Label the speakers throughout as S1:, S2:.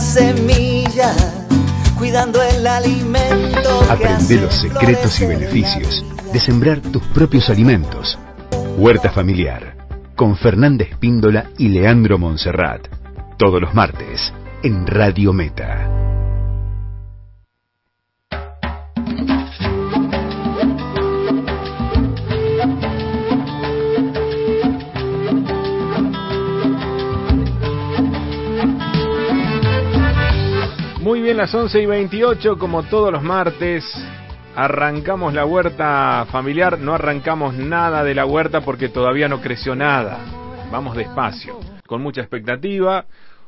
S1: semilla, cuidando el alimento.
S2: Aprende los secretos y beneficios de sembrar tus propios alimentos. Huerta Familiar, con Fernanda Espíndola y Leandro Monserrat. Todos los martes, en Radio Meta.
S3: Bien, las 11 y 28, como todos los martes, arrancamos la huerta familiar. No arrancamos nada de la huerta porque todavía no creció nada. Vamos despacio, con mucha expectativa.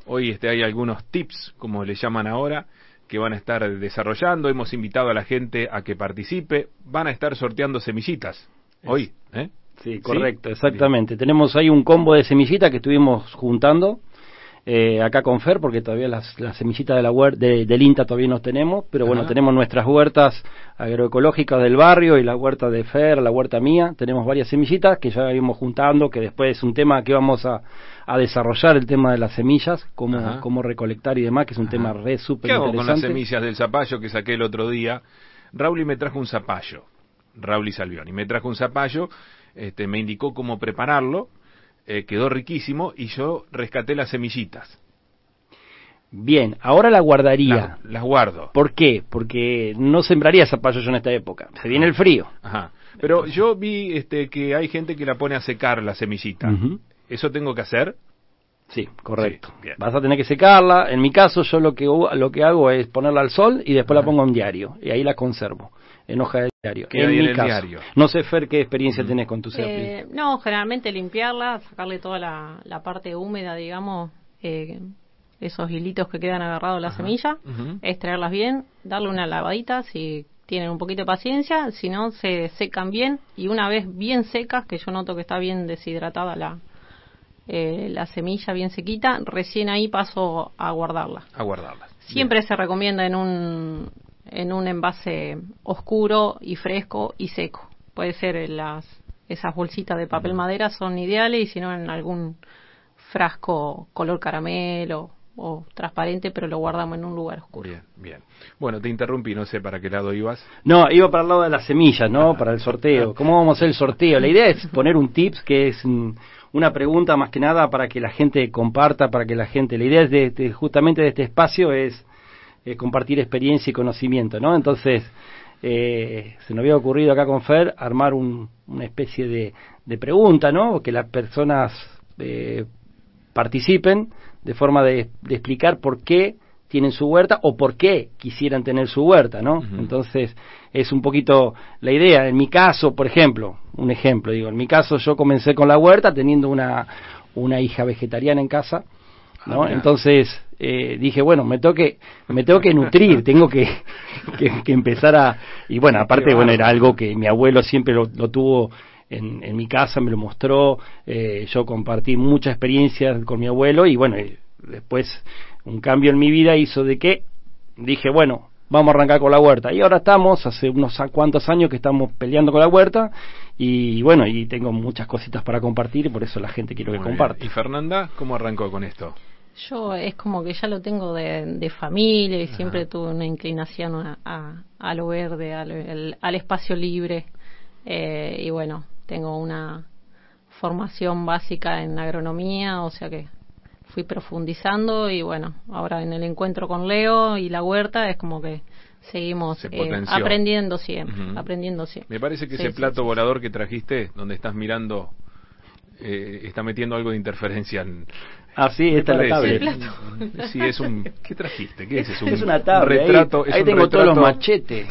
S3: Hoy este, hay algunos tips, como le llaman ahora, que van a estar desarrollando. Hemos invitado a la gente a que participe. Van a estar sorteando semillitas. Hoy, ¿eh?
S4: Sí, correcto, exactamente. Tenemos ahí un combo de semillitas que estuvimos juntando eh, acá con Fer, porque todavía las, semillitas de la huerta, de, del INTA todavía no tenemos, pero bueno, tenemos nuestras huertas agroecológicas del barrio y la huerta de Fer, la huerta mía, tenemos varias semillitas que ya íbamos juntando, que después es un tema que vamos a, a desarrollar, el tema de las semillas, cómo, cómo recolectar y demás, que es un tema re súper
S3: interesante. ¿Qué hago con las semillas del zapallo que saqué el otro día? Rauli me trajo un zapallo, Rauli Salvioni, me trajo un zapallo, este, me indicó cómo prepararlo, eh, quedó riquísimo y yo rescaté las semillitas.
S4: Bien, ahora la guardaría.
S3: las guardo.
S4: ¿Por qué? Porque no sembraría zapallo yo en esta época. Se viene el frío.
S3: Ajá. Pero yo vi este, que hay gente que la pone a secar la semillita. ¿Eso tengo que hacer?
S4: Sí, correcto. Vas a tener que secarla. En mi caso, yo lo que, lo que hago es ponerla al sol y después la pongo en diario. Y ahí la conservo en hoja de diario.
S3: en, el diario.
S4: No sé, Fer, qué experiencia tenés con tu
S5: eh, No, generalmente limpiarla, sacarle toda la, parte húmeda, digamos, eh, esos hilitos que quedan agarrados a la semilla, extraerlas bien, darle una lavadita si tienen un poquito de paciencia, si no se secan bien y una vez bien secas, que yo noto que está bien deshidratada la, eh, la semilla bien sequita, recién ahí paso a guardarla.
S3: A guardarla.
S5: Siempre se recomienda en un en un envase oscuro y fresco y seco. Puede ser las esas bolsitas de papel madera son ideales y si no en algún frasco color caramelo o transparente, pero lo guardamos en un lugar oscuro.
S3: Bien, bien. Bueno, te interrumpí, no sé para qué lado ibas.
S4: No, iba para el lado de las semillas, ¿no? para el sorteo. ¿Cómo vamos a hacer el sorteo? La idea es poner un tips que es una pregunta más que nada para que la gente comparta, para que la gente... La idea es de justamente de este espacio es eh, compartir experiencia y conocimiento, ¿no? Entonces, eh, se nos había ocurrido acá con Fer armar una especie de, de, pregunta, ¿no? Que las personas eh, participen de forma de, explicar por qué tienen su huerta o por qué quisieran tener su huerta, ¿no? Entonces, es un poquito la idea. En mi caso, por ejemplo, un ejemplo, digo, en mi caso yo comencé con la huerta teniendo una, una hija vegetariana en casa, ¿no? Ah, Entonces, eh, dije, bueno, me tengo que, me tengo que nutrir, tengo que, que, empezar a... Y bueno, aparte, bueno, era algo que mi abuelo siempre lo, tuvo en, en, mi casa, me lo mostró, eh, yo compartí mucha experiencia con mi abuelo y bueno, después un cambio en mi vida hizo de que dije, bueno, vamos a arrancar con la huerta. Y ahora estamos, hace unos cuantos años que estamos peleando con la huerta y bueno, y tengo muchas cositas para compartir y por eso la gente quiero que comparte.
S3: ¿Y Fernanda, cómo arrancó con esto?
S5: Yo es como que ya lo tengo de, familia y siempre tuve una inclinación a, lo verde, al, espacio libre. Eh, y bueno, tengo una formación básica en agronomía, o sea que fui profundizando y bueno, ahora en el encuentro con Leo y la huerta es como que seguimos eh, aprendiendo siempre, aprendiendo siempre.
S3: Me parece que ese plato volador que trajiste, donde estás mirando, eh, está metiendo algo de interferencia en,
S4: Ah, sí, esta es la tablet.
S3: Sí, es un... ¿Qué trajiste? ¿Qué es? Es,
S4: un, una tablet. Retrato, ahí, tengo todos los machetes.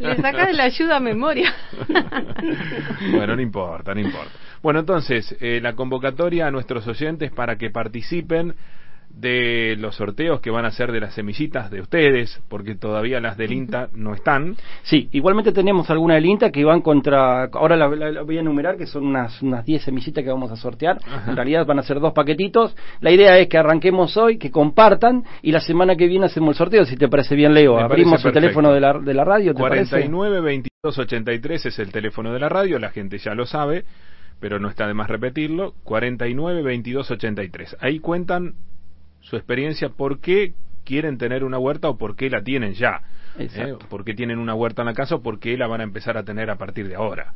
S5: Le sacas la ayuda a memoria.
S3: bueno, no importa, no importa. Bueno, entonces, eh, la convocatoria a nuestros oyentes para que participen de los sorteos que van a ser de las semillitas de ustedes, porque todavía las del INTA no están.
S4: Sí, igualmente tenemos algunas del INTA que van contra, ahora la, voy a enumerar, que son unas unas 10 semillitas que vamos a sortear. En realidad van a ser dos paquetitos. La idea es que arranquemos hoy, que compartan y la semana que viene hacemos el sorteo, si te parece bien, Leo. Abrimos el teléfono de la, de la radio. ¿te
S3: 49 22 83 es el teléfono de la radio, la gente ya lo sabe pero no está de más repetirlo, 49 22 83. Ahí cuentan su experiencia, por qué quieren tener una huerta o por qué la tienen ya. ¿eh? ¿Por qué tienen una huerta en la casa o por qué la van a empezar a tener a partir de ahora?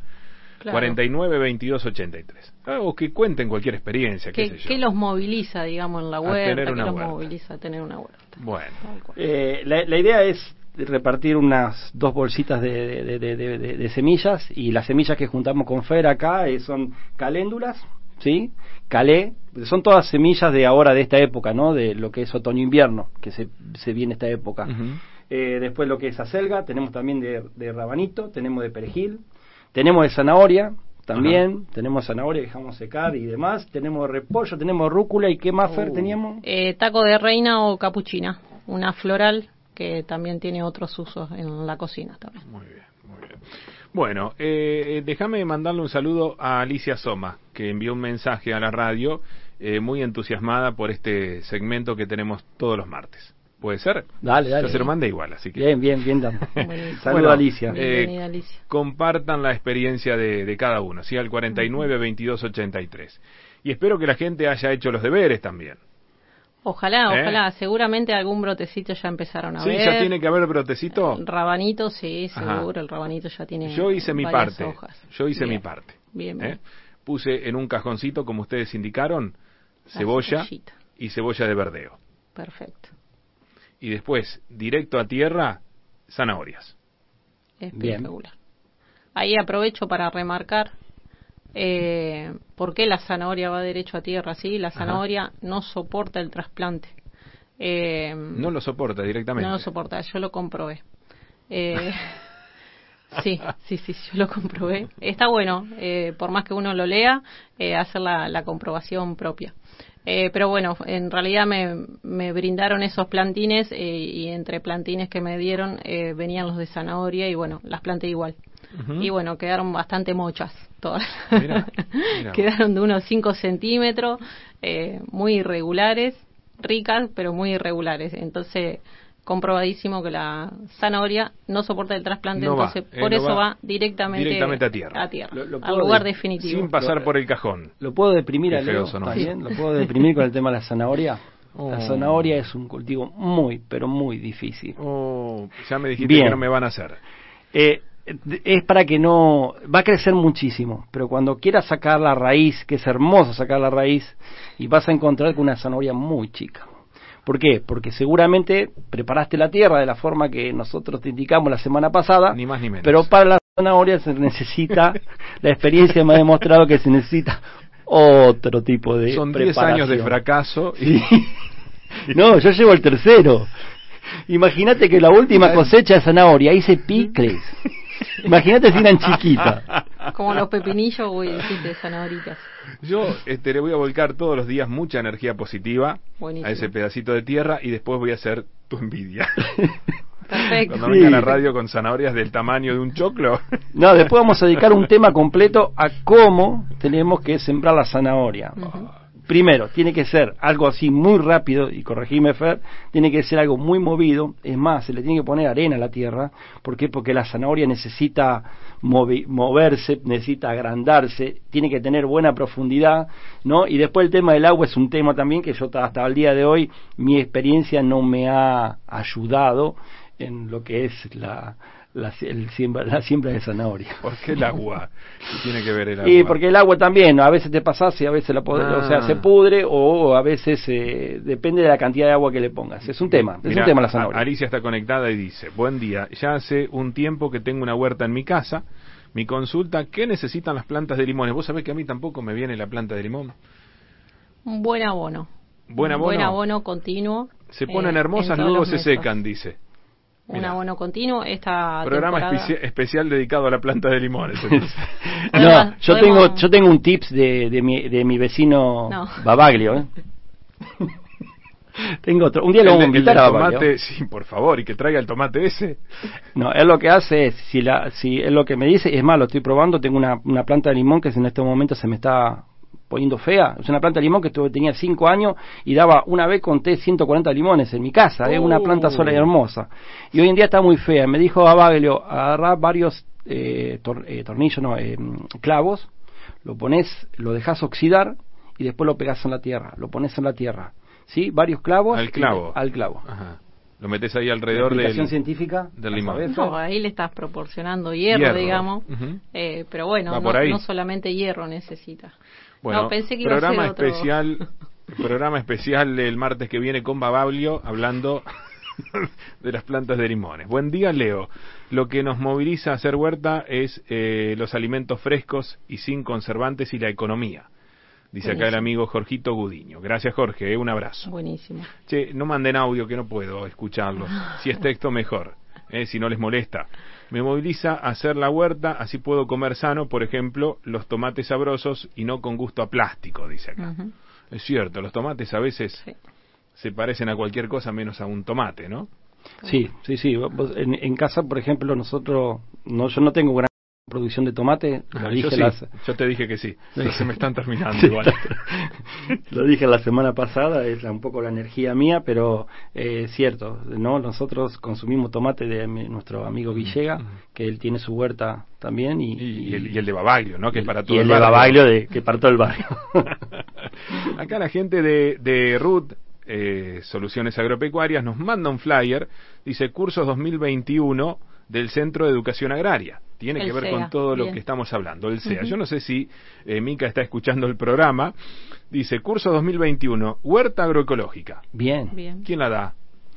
S3: 49 22 83. o que cuenten cualquier experiencia. ¿Qué,
S5: ¿Qué los moviliza, digamos, en la huerta? ¿Qué los moviliza a tener una huerta?
S3: Bueno.
S4: Eh, la, la, idea es repartir unas dos bolsitas de, de, de, de, semillas y las semillas que juntamos con Fer acá eh, son caléndulas, ¿sí? Calé, son todas semillas de ahora, de esta época, ¿no? De lo que es otoño-invierno, que se, se viene esta época. eh, después lo que es acelga, tenemos también de, de rabanito, tenemos de perejil, tenemos de zanahoria, también, tenemos zanahoria, dejamos secar y demás, tenemos repollo, tenemos rúcula y qué más, Fer, uh. teníamos?
S5: Eh, taco de reina o capuchina, una floral que también tiene otros usos en la cocina también.
S3: Muy bien, muy bien. Bueno, eh, eh, déjame mandarle un saludo a Alicia Soma, que envió un mensaje a la radio eh, muy entusiasmada por este segmento que tenemos todos los martes. ¿Puede ser?
S4: Dale, dale.
S3: Yo se lo mandé igual, así que...
S4: Bien, bien, bien, Saludos Alicia.
S3: Eh, Alicia. Compartan la experiencia de, de cada uno, ¿sí? Al 49 22 83. Y espero que la gente haya hecho los deberes también.
S5: Ojalá, ¿Eh? ojalá. Seguramente algún brotecito ya empezaron a
S3: ver.
S5: Sí,
S3: ya tiene que haber brotecito.
S5: Rabanito, sí, seguro. El rabanito ya tiene.
S3: Yo hice mi parte. Yo hice mi parte.
S5: Bien, ¿eh? bien.
S3: Puse en un cajoncito, como ustedes indicaron, cebolla y cebolla de verdeo.
S5: Perfecto
S3: y después directo a tierra, zanahorias.
S5: Espectacular. Ahí aprovecho para remarcar eh, por qué la zanahoria va derecho a tierra. ¿sí? La zanahoria no soporta el trasplante.
S3: Eh, no lo soporta directamente.
S5: No lo soporta, yo lo comprobé. Eh, sí, sí, sí, yo lo comprobé. Está bueno, eh, por más que uno lo lea, eh, hacer la, la comprobación propia. Eh, pero bueno, en realidad me, me brindaron esos plantines eh, y entre plantines que me dieron eh, venían los de zanahoria y bueno, las planté igual. Y bueno, quedaron bastante mochas todas. quedaron de unos 5 centímetros, muy irregulares, ricas, pero muy irregulares. Entonces, comprobadísimo que la zanahoria no soporta el trasplante, entonces eh, por eso va, directamente,
S3: a tierra,
S5: al lugar definitivo.
S3: Sin pasar por el cajón.
S4: ¿Lo puedo deprimir a Leo también? ¿Lo puedo deprimir con el tema de la zanahoria? La oh. zanahoria es un cultivo muy, pero muy difícil.
S3: Oh, ya me dijiste que no me van a hacer.
S4: Eh, es para que no va a crecer muchísimo, pero cuando quieras sacar la raíz, que es hermoso sacar la raíz, y vas a encontrar con una zanahoria muy chica. ¿Por qué? Porque seguramente preparaste la tierra de la forma que nosotros te indicamos la semana pasada.
S3: Ni más ni menos.
S4: Pero para la zanahoria se necesita, la experiencia me ha demostrado que se necesita otro tipo de
S3: Son 10 años de fracaso.
S4: Y... no, yo llevo el tercero. Imagínate que la última cosecha de zanahoria hice picles. Imagínate si eran chiquitas.
S5: Como los pepinillos, güey, de zanahoritas.
S3: Yo este, le voy a volcar todos los días mucha energía positiva a ese pedacito de tierra y después voy a hacer tu envidia.
S5: Perfecto.
S3: Cuando venga a la radio con zanahorias del tamaño de un choclo.
S4: No, después vamos a dedicar un tema completo a cómo tenemos que sembrar la zanahoria primero, tiene que ser algo así muy rápido, y corregime Fer, tiene que ser algo muy movido, es más, se le tiene que poner arena a la tierra, ¿por qué? Porque la zanahoria necesita moverse, necesita agrandarse, tiene que tener buena profundidad, ¿no? Y después el tema del agua es un tema también que yo hasta el día de hoy, mi experiencia no me ha ayudado en lo que es la, la, el siembra, la siembra de zanahoria.
S3: ¿Por qué el agua? tiene que ver el
S4: agua? Y porque el agua también, a veces te pasas y a veces la o sea, se ah. pudre o a veces eh, depende de la cantidad de agua que le pongas. Es un tema, es un tema la zanahoria.
S3: Alicia está conectada y dice, buen día, ya hace un tiempo que tengo una huerta en mi casa. Mi consulta, ¿qué necesitan las plantas de limones? Vos sabés que a mí tampoco me viene la planta de limón.
S5: Un buen abono.
S3: Buen abono.
S5: Buen abono continuo.
S3: Se ponen eh, hermosas, luego se secan, dice
S5: un abono continuo. Esta
S3: programa especial dedicado a la planta de limones.
S4: no, yo tengo yo tengo un tips de, de, mi, de mi vecino Babaglio. ¿eh? tengo otro. Un día lo vamos a invitar a
S3: tomate, Sí, por favor, y que traiga el tomate ese.
S4: No, él lo que hace es, si, la, si él lo que me dice, es más, lo estoy probando, tengo una, una planta de limón que en este momento se me está poniendo fea. Es una planta de limón que tuve, tenía 5 años y daba una vez conté 140 limones en mi casa. Es una planta sola y uh. hermosa. Y hoy en día está muy fea. Me dijo a Baglio agarrar varios eh, eh, tornillos, no, eh, clavos, lo pones, lo dejas oxidar y después lo pegas en la tierra, lo pones en la tierra. ¿Sí? Varios clavos.
S3: Al clavo.
S4: al clavo.
S3: Ajá. Lo metes ahí alrededor
S4: la
S3: del,
S4: científica
S3: del
S4: ¿la
S3: limón.
S5: No, ahí le estás proporcionando hierro,
S3: Hierro.
S5: digamos. Eh, pero bueno, no, no solamente hierro necesita.
S3: Bueno,
S5: no, pensé que iba a
S3: programa
S5: ser otro.
S3: especial, programa especial el martes que viene con Babaglio hablando de las plantas de limones. Buen día, Leo. Lo que nos moviliza a hacer huerta es eh, los alimentos frescos y sin conservantes y la economía. Dice acá el amigo Jorgito Gudiño. Gracias, Jorge. eh, un abrazo.
S5: Buenísimo.
S3: Che, no manden audio que no puedo escucharlo. Si es texto, mejor. eh, si no les molesta. Me moviliza a hacer la huerta, así puedo comer sano, por ejemplo, los tomates sabrosos y no con gusto a plástico, dice acá. Es cierto, los tomates a veces
S5: Sí.
S3: se parecen a cualquier cosa menos a un tomate, ¿no?
S4: Sí, sí, sí. Vos- En, en casa, por ejemplo, nosotros, no, yo no tengo gran producción de tomate, lo
S3: Ah,
S4: dije
S3: yo, sí,
S4: las-
S3: yo te dije que sí, pero se me están terminando igual.
S4: Lo dije la semana pasada, es un poco la energía mía, pero eh, es cierto, ¿no? Nosotros consumimos tomate de mi- nuestro amigo Villega, que él tiene su huerta también, y,
S3: Y, el, y el de Babaglio, ¿no? Que es para todo
S4: y el
S3: el
S4: de
S3: barrio.
S4: Babaglio, de, que para todo el barrio.
S3: Acá la gente de, de RUT, eh, Soluciones Agropecuarias, nos manda un flyer, dice cursos 2021 del Centro de Educación Agraria. Tiene
S5: El
S3: que ver
S5: CEA,
S3: con todo lo que estamos hablando, el CEA.
S5: Ujú.
S3: Yo no sé si eh, Mica está escuchando el programa. Dice, curso 2021, huerta agroecológica.
S4: Bien.
S5: Bien.
S3: ¿Quién la da?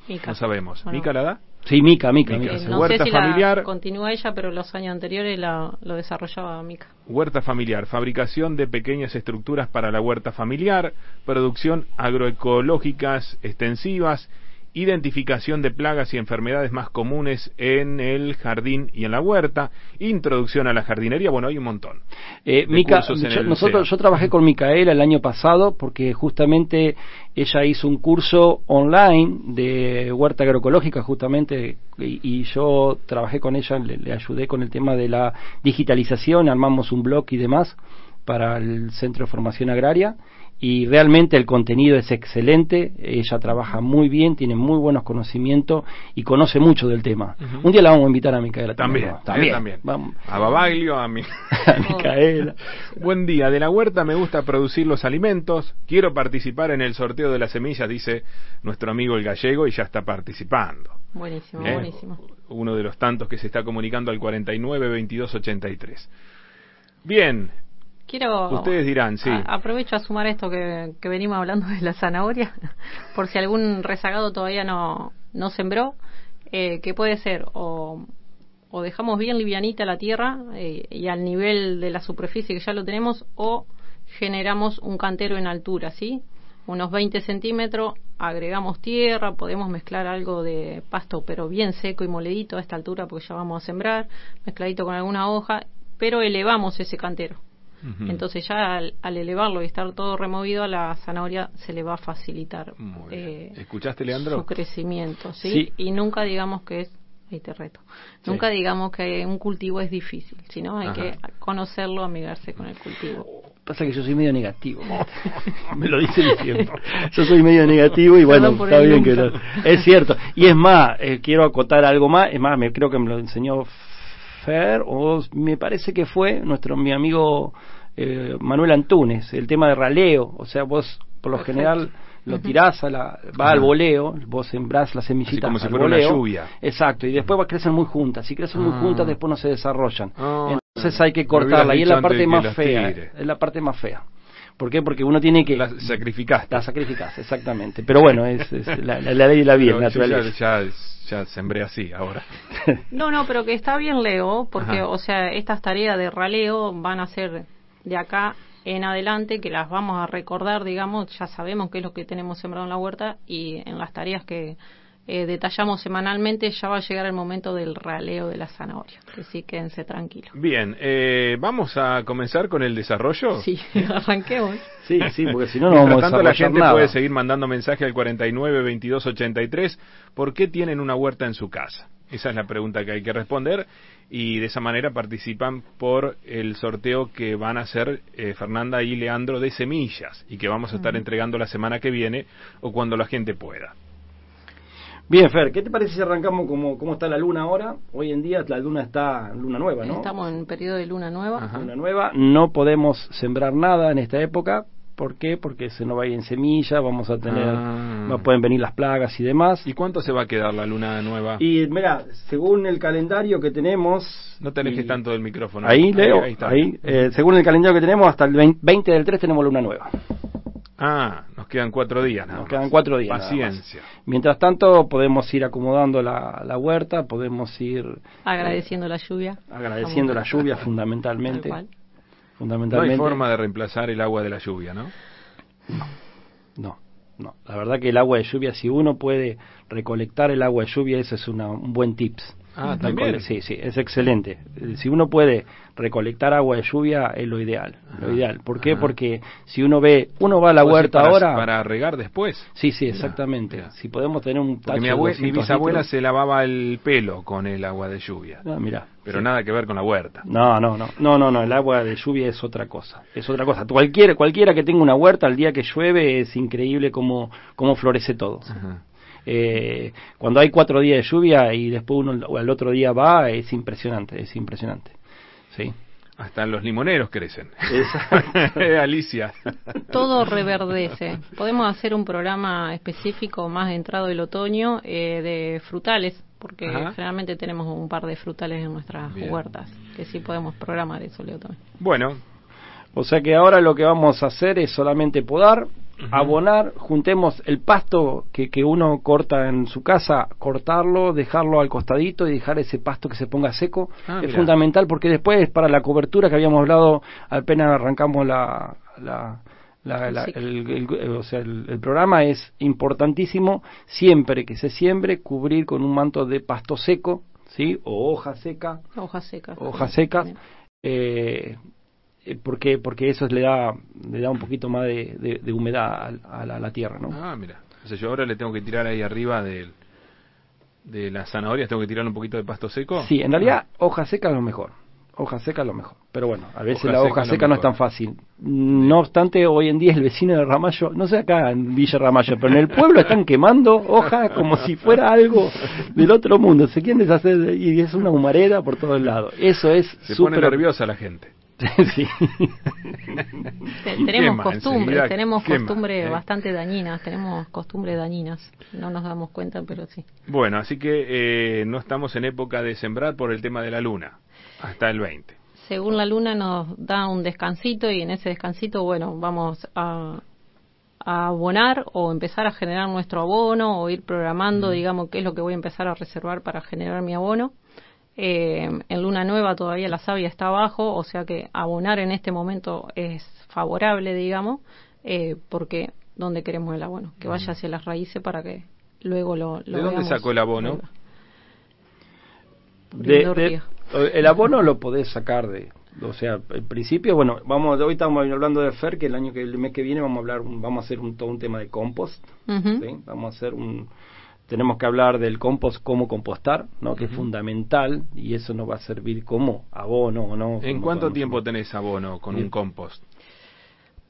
S5: Mica.
S3: No sabemos.
S5: Bueno.
S3: ¿Mica la da?
S4: Sí, Mica, Mica.
S5: Eh, no
S3: Huerta
S5: sé si
S3: familiar.
S5: la continúa ella, pero los años anteriores la, lo desarrollaba Mica.
S3: Huerta familiar, fabricación de pequeñas estructuras para la huerta familiar, producción agroecológicas extensivas, identificación de plagas y enfermedades más comunes en el jardín y en la huerta, introducción a la jardinería, bueno, hay un montón.
S4: Eh, Mica, yo, nosotros, yo trabajé con Micaela el año pasado porque justamente ella hizo un curso online de huerta agroecológica justamente y, y yo trabajé con ella, le, le ayudé con el tema de la digitalización, armamos un blog y demás para el Centro de Formación Agraria y realmente el contenido es excelente, ella trabaja muy bien, tiene muy buenos conocimientos y conoce mucho del tema. Un día la vamos a invitar a Micaela
S3: También, eh,
S4: también.
S3: también.
S4: Vamos.
S3: A Babaglio, a mi...
S4: a Micaela.
S3: Buen día, de la huerta me gusta producir los alimentos, quiero participar en el sorteo de las semillas, dice nuestro amigo el gallego y ya está participando.
S5: Buenísimo,
S3: ¿eh?
S5: buenísimo.
S3: Uno de los tantos que se está comunicando al 49 22 83. Bien,
S5: Quiero.
S3: Ustedes dirán, sí.
S5: a- aprovecho a sumar esto que, que venimos hablando de la zanahoria, por si algún rezagado todavía no, no sembró, eh, que puede ser o, o dejamos bien livianita la tierra eh, y al nivel de la superficie que ya lo tenemos, o generamos un cantero en altura, ¿sí? Unos 20 centímetros, agregamos tierra, podemos mezclar algo de pasto, pero bien seco y moledito a esta altura, porque ya vamos a sembrar, mezcladito con alguna hoja, pero elevamos ese cantero. Entonces ya al, al elevarlo y estar todo removido a la zanahoria se le va a facilitar eh,
S3: ¿Escuchaste, Leandro?
S5: su crecimiento, ¿sí?
S4: Sí.
S5: Y nunca digamos que es, ahí te reto,
S3: Sí.
S5: nunca digamos que un cultivo es difícil, sino hay
S3: Ajá.
S5: que conocerlo, amigarse con el cultivo.
S4: Pasa que yo soy medio negativo. Me lo dice siempre. Yo soy medio negativo y bueno, está bien que lo- Es cierto. Y es más, eh, quiero acotar algo más. Es más, me creo que me lo enseñó Fer, o me parece que fue nuestro mi amigo eh, Manuel Antunes, el tema de raleo. O sea, vos por lo
S5: Perfecto.
S4: general lo tirás a la, va
S3: Ajá.
S4: al voleo, vos sembrás las semillitas
S3: como si
S4: al
S3: fuera una
S4: voleo.
S3: lluvia.
S4: Exacto, y después va a crecer muy juntas. Si crecen muy
S3: Ah.
S4: juntas, después no se desarrollan.
S3: Ah,
S4: Entonces hay que cortarla y es la parte más fea. Es la parte más fea. ¿Por qué? Porque uno tiene que...
S3: La sacrificaste.
S4: La sacrificás, exactamente. Pero bueno, es, es la, la- la ley de la vida,
S3: Pero yo ya,
S4: naturaleza.
S3: ya, ya sembré así ahora.
S5: No, no, pero que está bien, Leo, porque,
S3: Ajá.
S5: o sea, estas tareas de raleo van a ser de acá en adelante, que las vamos a recordar, digamos, ya sabemos qué es lo que tenemos sembrado en la huerta y en las tareas que eh, detallamos semanalmente ya va a llegar el momento del raleo de la zanahoria. Así quédense tranquilos.
S3: Bien, eh, vamos a comenzar con el desarrollo.
S5: Sí, arranquemos.
S4: Sí, sí, porque si no, no
S3: Mientras
S4: vamos a
S3: tanto, la gente
S4: nada.
S3: puede seguir mandando mensaje al 49 22 83. ¿Por qué tienen una huerta en su casa? Esa es la pregunta que hay que responder y de esa manera participan por el sorteo que van a hacer eh, Fernanda y Leandro de semillas y que vamos a estar entregando la semana que viene o cuando la gente pueda.
S4: Bien, Fer, ¿qué te parece si arrancamos como cómo está la luna ahora? Hoy en día la luna está luna nueva, ¿no?
S5: Estamos en periodo de luna nueva.
S3: Ajá.
S4: Luna nueva, no podemos sembrar nada en esta época. ¿Por qué? Porque se nos va a ir en semilla, vamos a tener,
S3: Ah.
S4: no pueden venir las plagas y demás.
S3: ¿Y cuánto se va a quedar la luna nueva?
S4: Y mira, según el calendario que tenemos...
S3: no te alejes tanto del micrófono.
S4: Ahí, Leo,
S3: está.
S4: ahí, eh, según el calendario que tenemos, hasta el 20 20 del 3 tenemos luna nueva.
S3: Ah, quedan cuatro días. nada
S4: Nos
S3: más.
S4: quedan cuatro días. nada más.
S3: Paciencia.
S4: Mientras tanto, podemos ir acomodando la, la huerta, podemos ir
S5: Agradeciendo la lluvia.
S4: agradeciendo la lluvia
S5: Tal
S4: fundamentalmente.
S5: cual.
S3: No hay
S4: Fundamentalmente.
S3: forma de reemplazar el agua de la lluvia, ¿no?
S4: No, no. La verdad que el agua de lluvia, si uno puede recolectar el agua de lluvia, eso es una- un buen tips.
S3: Ah, también.
S4: Sí, sí, es excelente. Eh, Si uno puede recolectar agua de lluvia, es lo ideal. Lo ideal. ¿Por qué?
S3: ajá.
S4: Porque si uno ve, uno va a la huerta
S3: para-
S4: ahora.
S3: Para regar después.
S4: Sí, sí, exactamente.
S3: mira.
S4: Si podemos tener un tacho
S3: mi,
S4: de
S3: abue- mi
S4: 200
S3: bisabuela
S4: litros-
S3: se lavaba el pelo con el agua de lluvia.
S4: Ah, mira.
S3: Pero
S4: Sí.
S3: nada que ver con la huerta.
S4: No, no, no, no, no, no, el agua de lluvia es otra cosa, es otra cosa. Cualquiera, cualquiera que tenga una huerta, el día que llueve es increíble cómo, cómo florece todo.
S3: Ajá.
S4: Eh, cuando hay cuatro días de lluvia y después uno al otro día va, es impresionante, es impresionante. Sí.
S3: Hasta los limoneros crecen.
S4: Exacto.
S3: Alicia.
S5: Todo reverdece. Podemos hacer un programa específico más entrado el otoño eh, de frutales, porque
S3: Ajá.
S5: generalmente tenemos un par de frutales en nuestras
S3: Bien.
S5: huertas, que sí podemos programar eso, Leo, también.
S3: Bueno,
S4: O sea que ahora lo que vamos a hacer es solamente podar, abonar, juntemos el pasto que, que uno corta en su casa, cortarlo, dejarlo al costadito y dejar ese pasto que se ponga seco.
S3: Ah,
S4: es
S3: mirá.
S4: fundamental porque después para la cobertura que habíamos hablado apenas arrancamos la, la- la- la-
S5: Sí.
S4: el, el- o sea, el- el programa es importantísimo siempre que se siembre cubrir con un manto de pasto seco, ¿sí? O hoja seca
S5: Hojas secas.
S4: hojas secas
S5: Bien.
S4: eh, eh, porque porque eso le da le da un poquito más de, de- de humedad a, a la, a la tierra no
S3: ah, mira. O sea, yo ahora le tengo que tirar ahí arriba del, de las zanahorias, tengo que tirar un poquito de pasto seco.
S4: sí en realidad hoja seca es lo mejor. Hoja seca es lo mejor. Pero bueno a veces
S3: Hoja
S4: la hoja seca no es tan fácil. No obstante hoy en día el vecino de Ramallo no sé acá en Villa Ramallo pero en el pueblo están quemando hojas como si fuera algo del otro mundo. Se quieren deshacer de- y es una humareda por todos lados. Eso es
S3: Se pone nerviosa la gente.
S4: sí.
S5: Tenemos costumbres,
S3: enseguida
S5: tenemos costumbres
S3: ¿eh?
S5: bastante dañinas, tenemos costumbres dañinas, no nos damos cuenta, pero sí.
S3: Bueno, así que eh, no estamos en época de sembrar por el tema de la luna. Hasta el 20.
S5: Según la luna nos da un descansito y en ese descansito, bueno, vamos a, a abonar o empezar a generar nuestro abono o ir programando, digamos, qué es lo que voy a empezar a reservar para generar mi abono. Eh, en luna nueva todavía la savia está abajo, o sea que abonar en este momento es favorable, digamos, eh, porque ¿dónde queremos el abono? Que vaya hacia las raíces para que luego lo, lo
S3: ¿De dónde sacó el abono?
S4: De- de-
S5: río.
S4: el abono lo podés sacar de o sea el principio bueno vamos hoy estamos hablando de Fer que el año que el mes que viene vamos a hablar vamos a hacer un todo un tema de compost. ¿sí? vamos a hacer un tenemos que hablar del compost cómo compostar no que es fundamental y eso nos va a servir como abono o no
S3: ¿En cuánto
S4: podemos-
S3: tiempo tenés abono con
S4: Bien.
S3: un compost?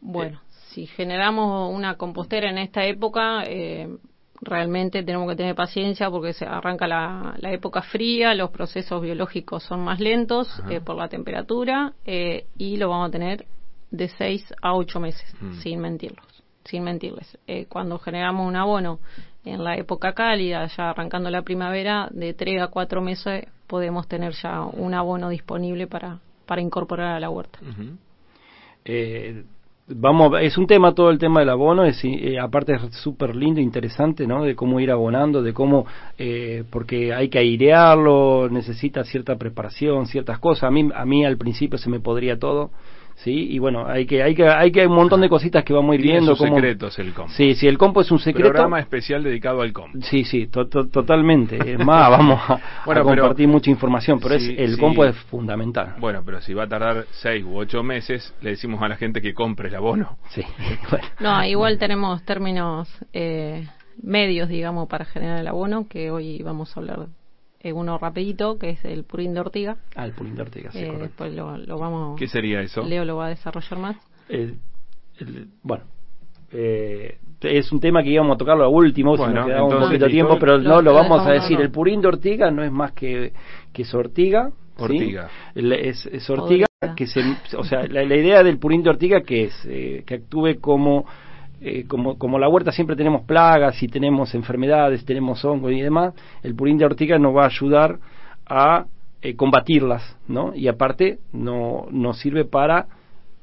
S5: Bueno, si generamos una compostera en esta época, eh, realmente tenemos que tener paciencia porque se arranca la, la época fría, los procesos biológicos son más lentos eh, por la temperatura eh, y lo vamos a tener de 6 a 8 meses,
S3: Mm.
S5: sin mentirlos, sin mentirles. Eh, cuando generamos un abono en la época cálida, ya arrancando la primavera, de 3 a 4 meses podemos tener ya un abono disponible para, para incorporar a la huerta.
S4: Eh, vamos es un tema todo el tema del abono es eh, aparte es súper lindo interesante no de cómo ir abonando de cómo eh, porque hay que airearlo necesita cierta preparación ciertas cosas. A mí a mí al principio se me podría todo sí y bueno hay que hay que hay que un montón de cositas que vamos a ir
S3: Tiene
S4: viendo
S3: sus
S4: cómo
S3: secretos el compost.
S4: sí sí el compo es un secreto
S3: Programa especial dedicado al compost.
S4: Sí, sí, to- to- totalmente. Es más, vamos a, a
S3: Bueno, pero-
S4: compartir mucha información, pero
S3: Sí,
S4: es, el
S3: sí.
S4: compo es fundamental.
S3: Bueno, pero si va a tardar seis u ocho meses, le decimos a la gente que compre el abono.
S4: Sí, bueno.
S5: No, igual tenemos términos eh, medios, digamos, para generar el abono, que hoy vamos a hablar eh, uno rapidito, que es el purín de ortiga.
S4: Ah, el pulín de Ortega, sí,
S5: Eh,
S4: correcto.
S5: después lo, lo vamos...
S3: ¿Qué sería eso?
S5: Leo lo va a desarrollar más.
S4: El- el- bueno, eh, es un tema que íbamos a tocarlo a último, si
S3: Bueno,
S4: nos quedaba un poquito de tiempo, pero
S5: Lo-
S4: no lo
S5: lo
S4: vamos a decir.
S5: no.
S4: El purín de ortiga no es más que, que es ortiga.
S3: Ortiga.
S4: Es, es ortiga que se, o sea, la, la idea del purín de ortiga que es eh, que actúe como eh, como, como la huerta siempre tenemos plagas y tenemos enfermedades, tenemos hongos y demás, el purín de ortiga nos va a ayudar a eh, combatirlas, ¿no? Y aparte no, nos sirve para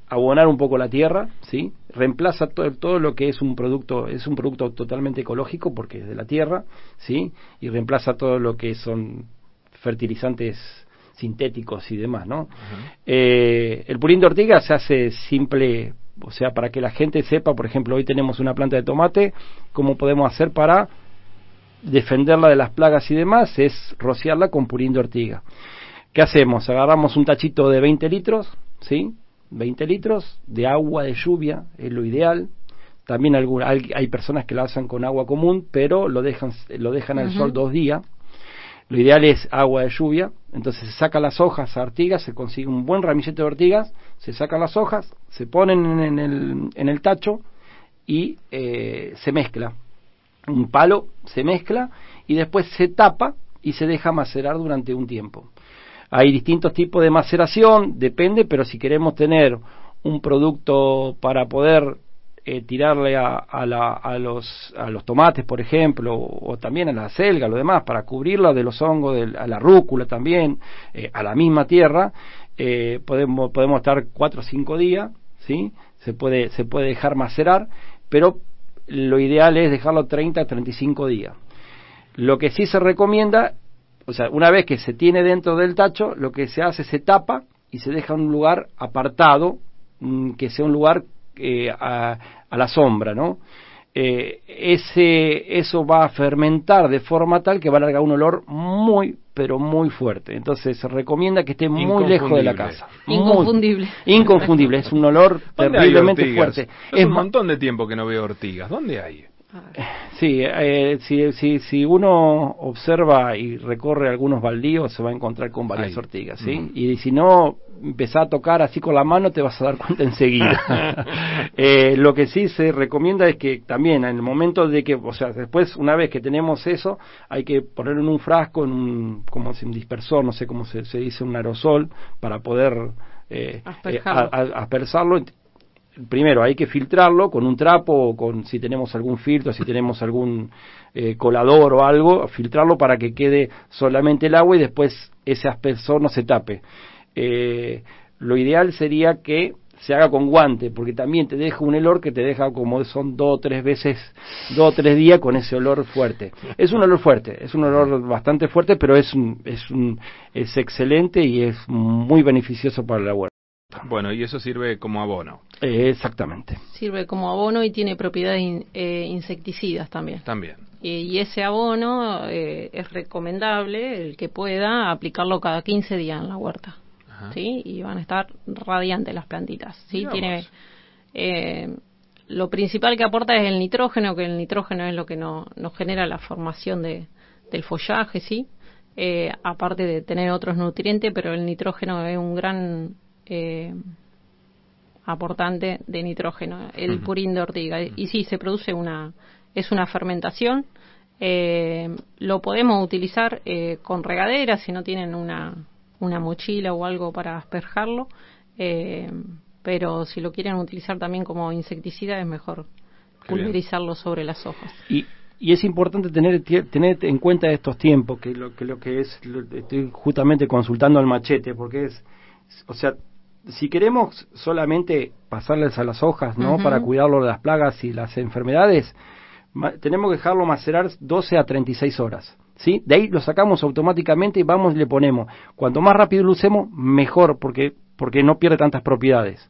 S4: abonar un poco la tierra, ¿sí? Reemplaza todo, todo lo que es un producto, es un producto totalmente ecológico porque es de la tierra, ¿sí? Y reemplaza todo lo que son fertilizantes sintéticos y demás, ¿no? Eh, el purín de ortiga se hace simple, o sea, para que la gente sepa, por ejemplo, hoy tenemos una planta de tomate, ¿cómo podemos hacer para defenderla de las plagas y demás? Es rociarla con purín de ortiga. ¿Qué hacemos? Agarramos un tachito de 20 litros, ¿sí? 20 litros de agua de lluvia, es lo ideal. También hay, hay personas que lo hacen con agua común, pero lo dejan, lo dejan al sol dos días. Lo ideal es agua de lluvia, entonces se saca las hojas a ortigas, se consigue un buen ramillete de ortigas, se sacan las hojas, se ponen en, el, en el tacho y eh, se mezcla. Un palo se mezcla y después se tapa y se deja macerar durante un tiempo. Hay distintos tipos de maceración, depende, pero si queremos tener un producto para poder eh, tirarle a, la- a los, a los tomates, por ejemplo, o, también a la selga, lo demás, para cubrirla de los hongos, del- a la rúcula también, eh, a la misma tierra, eh, podemos, podemos estar cuatro o cinco días, ¿sí? Se puede, se puede dejar macerar, pero lo ideal es dejarlo 30 a 35 días. Lo que sí se recomienda, o sea, una vez que se tiene dentro del tacho, lo que se hace se tapa y se deja en un lugar apartado, mm, que sea un lugar eh, a, a la sombra, ¿no? Eh, ese, eso va a fermentar de forma tal que va a largar un olor muy, pero muy fuerte. Entonces se recomienda que esté muy lejos de la
S3: Inconfundible.
S4: casa. Muy-
S5: Inconfundible.
S4: inconfundible, es un olor
S3: ¿Dónde hay
S4: terriblemente fuerte.
S3: Hace
S4: Es
S3: un montón de tiempo que no veo ortigas. ¿Dónde hay?
S4: Sí, eh, si, si, si uno observa y recorre algunos baldíos, se va a encontrar con varias
S3: Ahí.
S4: ortigas, ¿sí? Y si no empezás a tocar así con la mano, te vas a dar cuenta enseguida. Eh, lo que sí se recomienda es que también en el momento de que, o sea, después, una vez que tenemos eso, hay que ponerlo en un frasco, en un, como si un dispersor, no sé cómo se, se dice, un aerosol, para poder eh, eh,
S5: Asperjarlo.
S4: a- a- aspersarlo primero hay que filtrarlo con un trapo o con si tenemos algún filtro, si tenemos algún eh, colador o algo, filtrarlo para que quede solamente el agua y después ese aspersor no se tape. Eh, lo ideal sería que se haga con guante, porque también te deja un olor que te deja como son dos o tres veces, dos o tres días con ese olor fuerte. Es un olor fuerte, es un olor bastante fuerte, pero es, un- es, un- es excelente y es muy beneficioso para la huerta.
S3: Bueno, y eso sirve como abono
S4: Eh, exactamente.
S5: Sirve como abono y tiene propiedades in- eh, insecticidas también.
S3: también.
S5: Y, y ese abono eh, es recomendable, el que pueda, aplicarlo cada 15 días en la huerta.
S3: Ajá.
S5: ¿sí? Y van a estar radiantes las plantitas. ¿sí?
S3: Mirá
S5: Tiene, eh, lo principal que aporta es el nitrógeno, que el nitrógeno es lo que no- nos genera la formación de, del follaje, ¿sí? Eh, aparte de tener otros nutrientes, pero el nitrógeno es un gran eh, aportante de nitrógeno, el purín de ortiga. Y sí, se produce una, es una fermentación. Eh, lo podemos utilizar eh, con regadera si no tienen una, una mochila o algo para asperjarlo. Eh, pero si lo quieren utilizar también como insecticida es mejor pulverizarlo sobre las hojas.
S4: Y, y es importante tener, tener en cuenta estos tiempos, que lo que, lo que es, lo- estoy justamente consultando al machete, porque es, o sea, si queremos solamente pasarles a las hojas, ¿no? Para cuidarlo de las plagas y las enfermedades, tenemos que dejarlo macerar 12 a 36 horas. ¿Sí? De ahí lo sacamos automáticamente y vamos y le ponemos. Cuanto más rápido lo usemos, mejor, porque, porque no pierde tantas propiedades.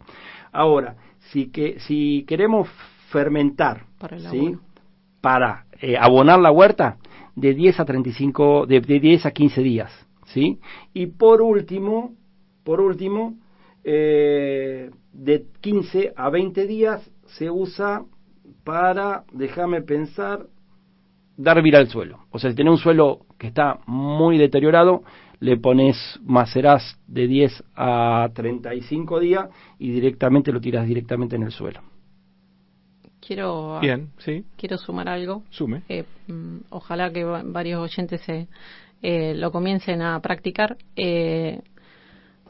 S4: Ahora, si, que, si queremos fermentar,
S5: Para el
S4: ¿sí? para eh, abonar la huerta de 10 a 35 de, de 10 a 15 días, ¿sí? Y por último, por último, eh, de 15 a 20 días se usa para, déjame pensar, dar vida al suelo. O sea, si tenés un suelo que está muy deteriorado, le pones macerás de 10 a 35 días y directamente lo tiras directamente en el suelo.
S5: quiero
S3: Bien, sí.
S5: quiero sumar algo.
S3: Sume.
S5: Eh, mm, ojalá que va- varios oyentes se, eh, lo comiencen a practicar. Eh,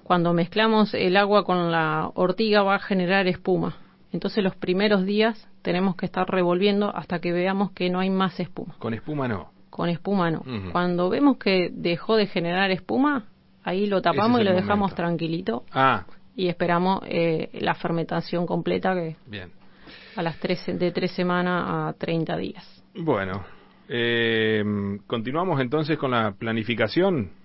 S5: cuando mezclamos el agua con la ortiga va a generar espuma. Entonces los primeros días tenemos que estar revolviendo hasta que veamos que no hay más espuma.
S3: Con espuma no.
S5: Con espuma no. Cuando vemos que dejó de generar espuma, ahí lo tapamos y lo dejamos tranquilito
S3: Ah,
S5: y esperamos eh, la fermentación completa que
S3: bien.
S5: a las tres, de tres semanas a 30 días.
S3: Bueno, eh, continuamos entonces con la planificación.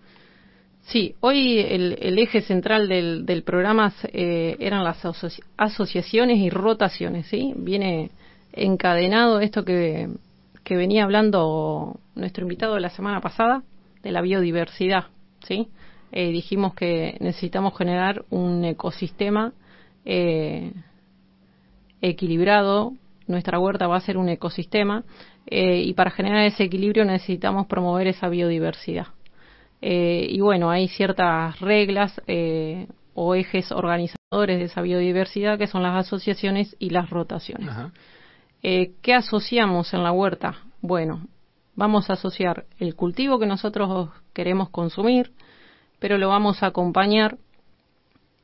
S5: Sí, hoy el, el eje central del, del programa eh, eran las asoci- asociaciones y rotaciones, ¿sí? Viene encadenado esto que, que venía hablando nuestro invitado la semana pasada, de la biodiversidad, ¿sí? Eh, dijimos que necesitamos generar un ecosistema eh, equilibrado, nuestra huerta va a ser un ecosistema, eh, y para generar ese equilibrio necesitamos promover esa biodiversidad. Eh, y bueno, hay ciertas reglas eh, o ejes organizadores de esa biodiversidad que son las asociaciones y las rotaciones. Eh, ¿Qué asociamos en la huerta? Bueno, vamos a asociar el cultivo que nosotros queremos consumir, pero lo vamos a acompañar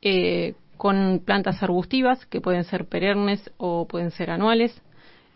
S5: eh, con plantas arbustivas que pueden ser perennes o pueden ser anuales,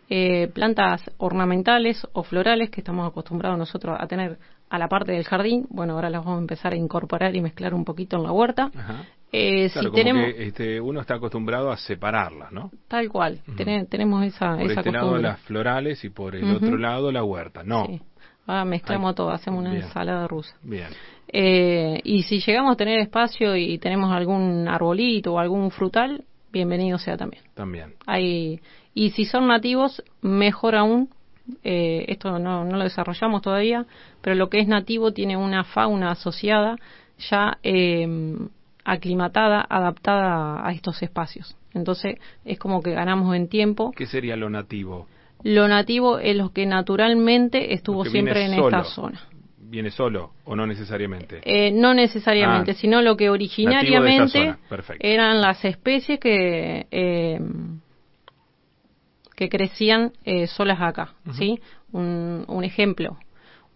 S5: eh, plantas ornamentales o florales que estamos acostumbrados nosotros a tener a la parte del jardín. Bueno, ahora las vamos a empezar a incorporar y mezclar un poquito en la huerta.
S3: Ajá.
S5: Eh,
S3: Claro,
S5: si
S3: como
S5: tenemos
S3: que este, uno está acostumbrado a separarlas, ¿no?
S5: tal cual, tene- tenemos esa,
S3: Por
S5: esa
S3: este lado las florales y por el otro lado la huerta. No.
S5: Sí. Ahora mezclamos
S3: Ay,
S5: todo, hacemos una
S3: bien.
S5: ensalada rusa.
S3: Bien.
S5: Eh, y si llegamos a tener espacio y tenemos algún arbolito o algún frutal, bienvenido sea también.
S3: También.
S5: Hay, y si son nativos, mejor aún. Eh, esto no, no lo desarrollamos todavía, pero lo que es nativo tiene una fauna asociada ya eh, aclimatada, adaptada a estos espacios. Entonces es como que ganamos en tiempo.
S3: ¿Qué sería lo nativo?
S5: Lo nativo es lo que naturalmente estuvo
S3: que
S5: siempre en
S3: viene
S5: esta
S3: solo.
S5: zona.
S3: ¿Viene solo o no necesariamente?
S5: Eh, no necesariamente,
S3: Ah.
S5: sino lo que originariamente eran las especies que eh, que crecían eh, solas acá, ¿sí? Un, un ejemplo,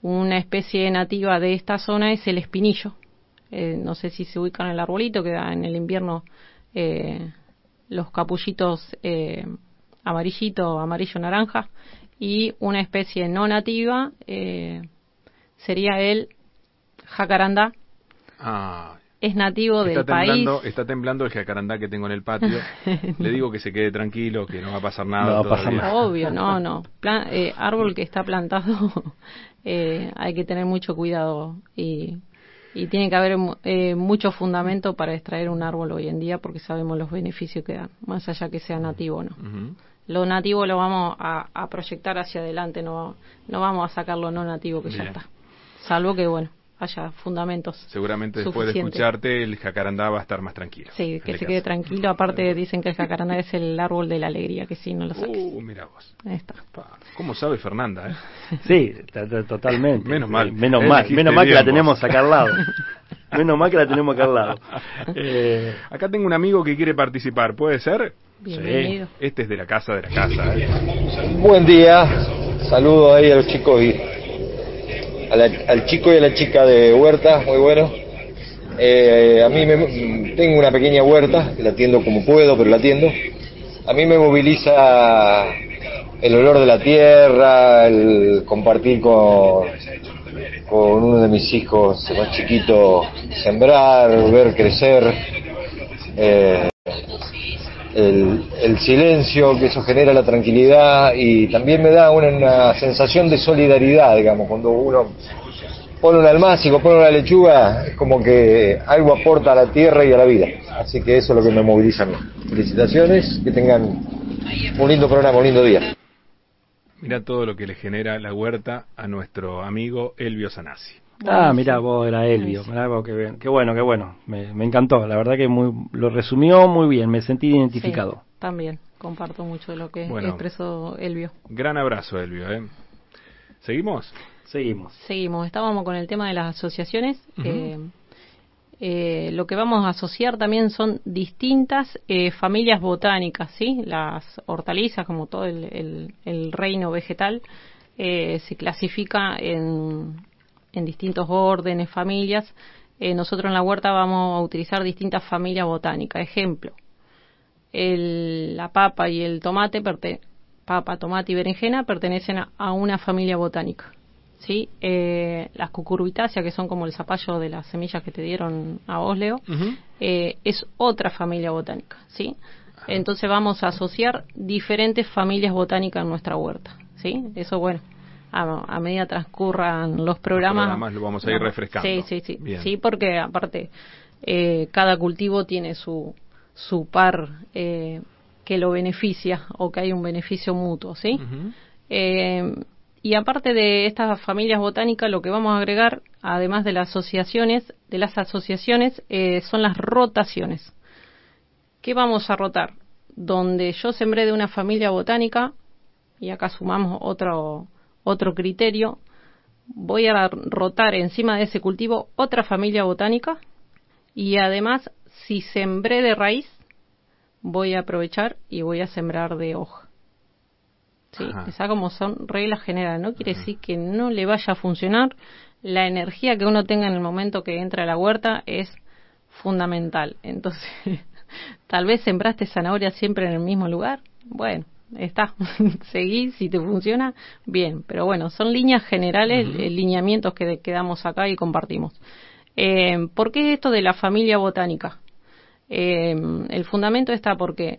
S5: una especie nativa de esta zona es el espinillo. Eh, no sé si se ubican en el arbolito que da en el invierno eh, los capullitos eh, amarillito, amarillo, naranja y una especie no nativa eh, sería el jacarandá.
S3: Ah,
S5: Es nativo
S3: está
S5: del país.
S3: temblando, está temblando el jacarandá que tengo en el patio. Le digo que se quede tranquilo, que no va a pasar nada.
S4: No va a pasar
S3: todavía.
S4: nada.
S5: Obvio, no, no. Plan- eh, árbol que está plantado, eh, hay que tener mucho cuidado y, y tiene que haber mu- eh, mucho fundamento para extraer un árbol hoy en día porque sabemos los beneficios que da, más allá que sea nativo o no. Lo nativo lo vamos a, a proyectar hacia adelante, no, no vamos a sacar lo no nativo que ya está. Salvo que, bueno, haya fundamentos.
S3: Seguramente después de escucharte, el jacarandá va a estar más tranquilo.
S5: Sí, que se
S3: este
S5: quede
S3: caso.
S5: tranquilo. Aparte dicen que el jacarandá es el árbol de la alegría, que sí, no lo saques.
S3: Uh, mira vos.
S5: Ahí está.
S3: ¿Cómo sabe Fernanda? eh?
S4: Sí, totalmente.
S3: Menos mal.
S4: Sí, Menos mal, menos mal que la tenemos acá al lado. Menos mal que la tenemos acá al lado. Eh,
S3: Acá tengo un amigo que quiere participar, ¿puede ser?
S5: Bienvenido.
S3: Este es de la casa de la casa. ¿eh?
S6: Buen día, saludo ahí a los chicos y la- al chico y a la chica de huerta, muy bueno. Eh, a mí me, tengo una pequeña huerta, la atiendo como puedo, pero la atiendo. A mí me moviliza el olor de la tierra, el compartir con, con uno de mis hijos más chiquitos, sembrar, ver crecer. Eh, el, el silencio que eso genera la tranquilidad y también me da una, sensación de solidaridad, digamos, cuando uno pone un almácigo, pone una lechuga, es como que algo aporta a la tierra y a la vida. Así que eso es lo que me moviliza a mí. Felicitaciones, que tengan un lindo programa, un lindo día.
S3: Mira todo lo que le genera la huerta a nuestro amigo Elvio Sanasi.
S4: Ah, mira vos, era Elvio. Mirá vos, qué, bien. qué bueno, qué bueno. Me, me encantó. La verdad que muy, lo resumió muy bien. Me sentí identificado.
S5: Sí, también comparto mucho de lo que
S3: Bueno.
S5: expresó Elvio.
S3: Gran abrazo, Elvio. ¿eh? ¿Seguimos?
S4: Seguimos.
S5: Seguimos, estábamos con el tema de las asociaciones. Eh, eh, lo que vamos a asociar también son distintas eh, familias botánicas, ¿sí? Las hortalizas, como todo el, reino vegetal, eh, se clasifica en, en, distintos órdenes, familias. nosotros en la huerta vamos a utilizar distintas familias botánicas. Ejemplo, la papa y el tomate, papa, tomate y berenjena pertenecen a una familia botánica. ¿sí? Eh, las cucurbitáceas, que son como el zapallo de las semillas que te dieron a vos, Leo, eh, es otra familia botánica, ¿sí? Entonces vamos a asociar diferentes familias botánicas en nuestra huerta, ¿sí? Eso, bueno, a, medida transcurran los programas...
S3: Los lo vamos a ir refrescando.
S5: Sí, sí, sí. Sí, porque aparte eh, cada cultivo tiene su, su par que lo beneficia o que hay un beneficio mutuo, ¿sí? Y aparte de estas familias botánicas, lo que vamos a agregar, además de las asociaciones, de las asociaciones, eh, son las rotaciones. ¿Qué vamos a rotar? Donde yo sembré de una familia botánica, y acá sumamos otro, otro criterio, voy a rotar encima de ese cultivo otra familia botánica, y además, si sembré de raíz, voy a aprovechar y voy a sembrar de hoja. Sí, esa como son reglas generales. No quiere decir que no le vaya a funcionar. La energía que uno tenga en el momento que entra a la huerta es fundamental. Entonces, tal vez sembraste zanahoria siempre en el mismo lugar. Bueno, está. Seguí, si te funciona, bien. Pero bueno, son líneas generales, eh, lineamientos que quedamos acá y compartimos. Eh, ¿Por qué esto de la familia botánica? Eh, el fundamento está porque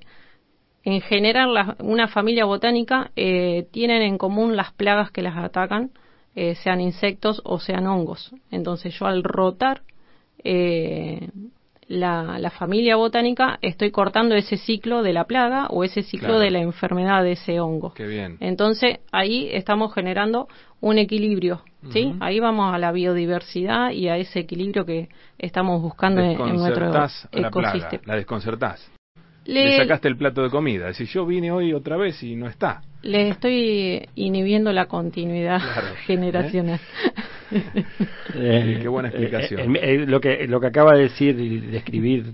S5: en general, una familia botánica eh, tienen en común las plagas que las atacan, eh, sean insectos o sean hongos. Entonces yo al rotar eh, la, familia botánica estoy cortando ese ciclo de la plaga o ese ciclo de la enfermedad de ese hongo.
S3: Qué bien.
S5: Entonces ahí estamos generando un equilibrio, ¿sí? Ahí vamos a la biodiversidad y a ese equilibrio que estamos buscando en, nuestro ecosistema.
S3: La desconcertás. Le, sacaste el plato de comida. Si yo vine hoy otra vez y no está.
S5: Le estoy inhibiendo la continuidad generacional.
S3: Eh, qué buena explicación.
S4: Eh, eh, lo, que, lo que acaba de decir y describir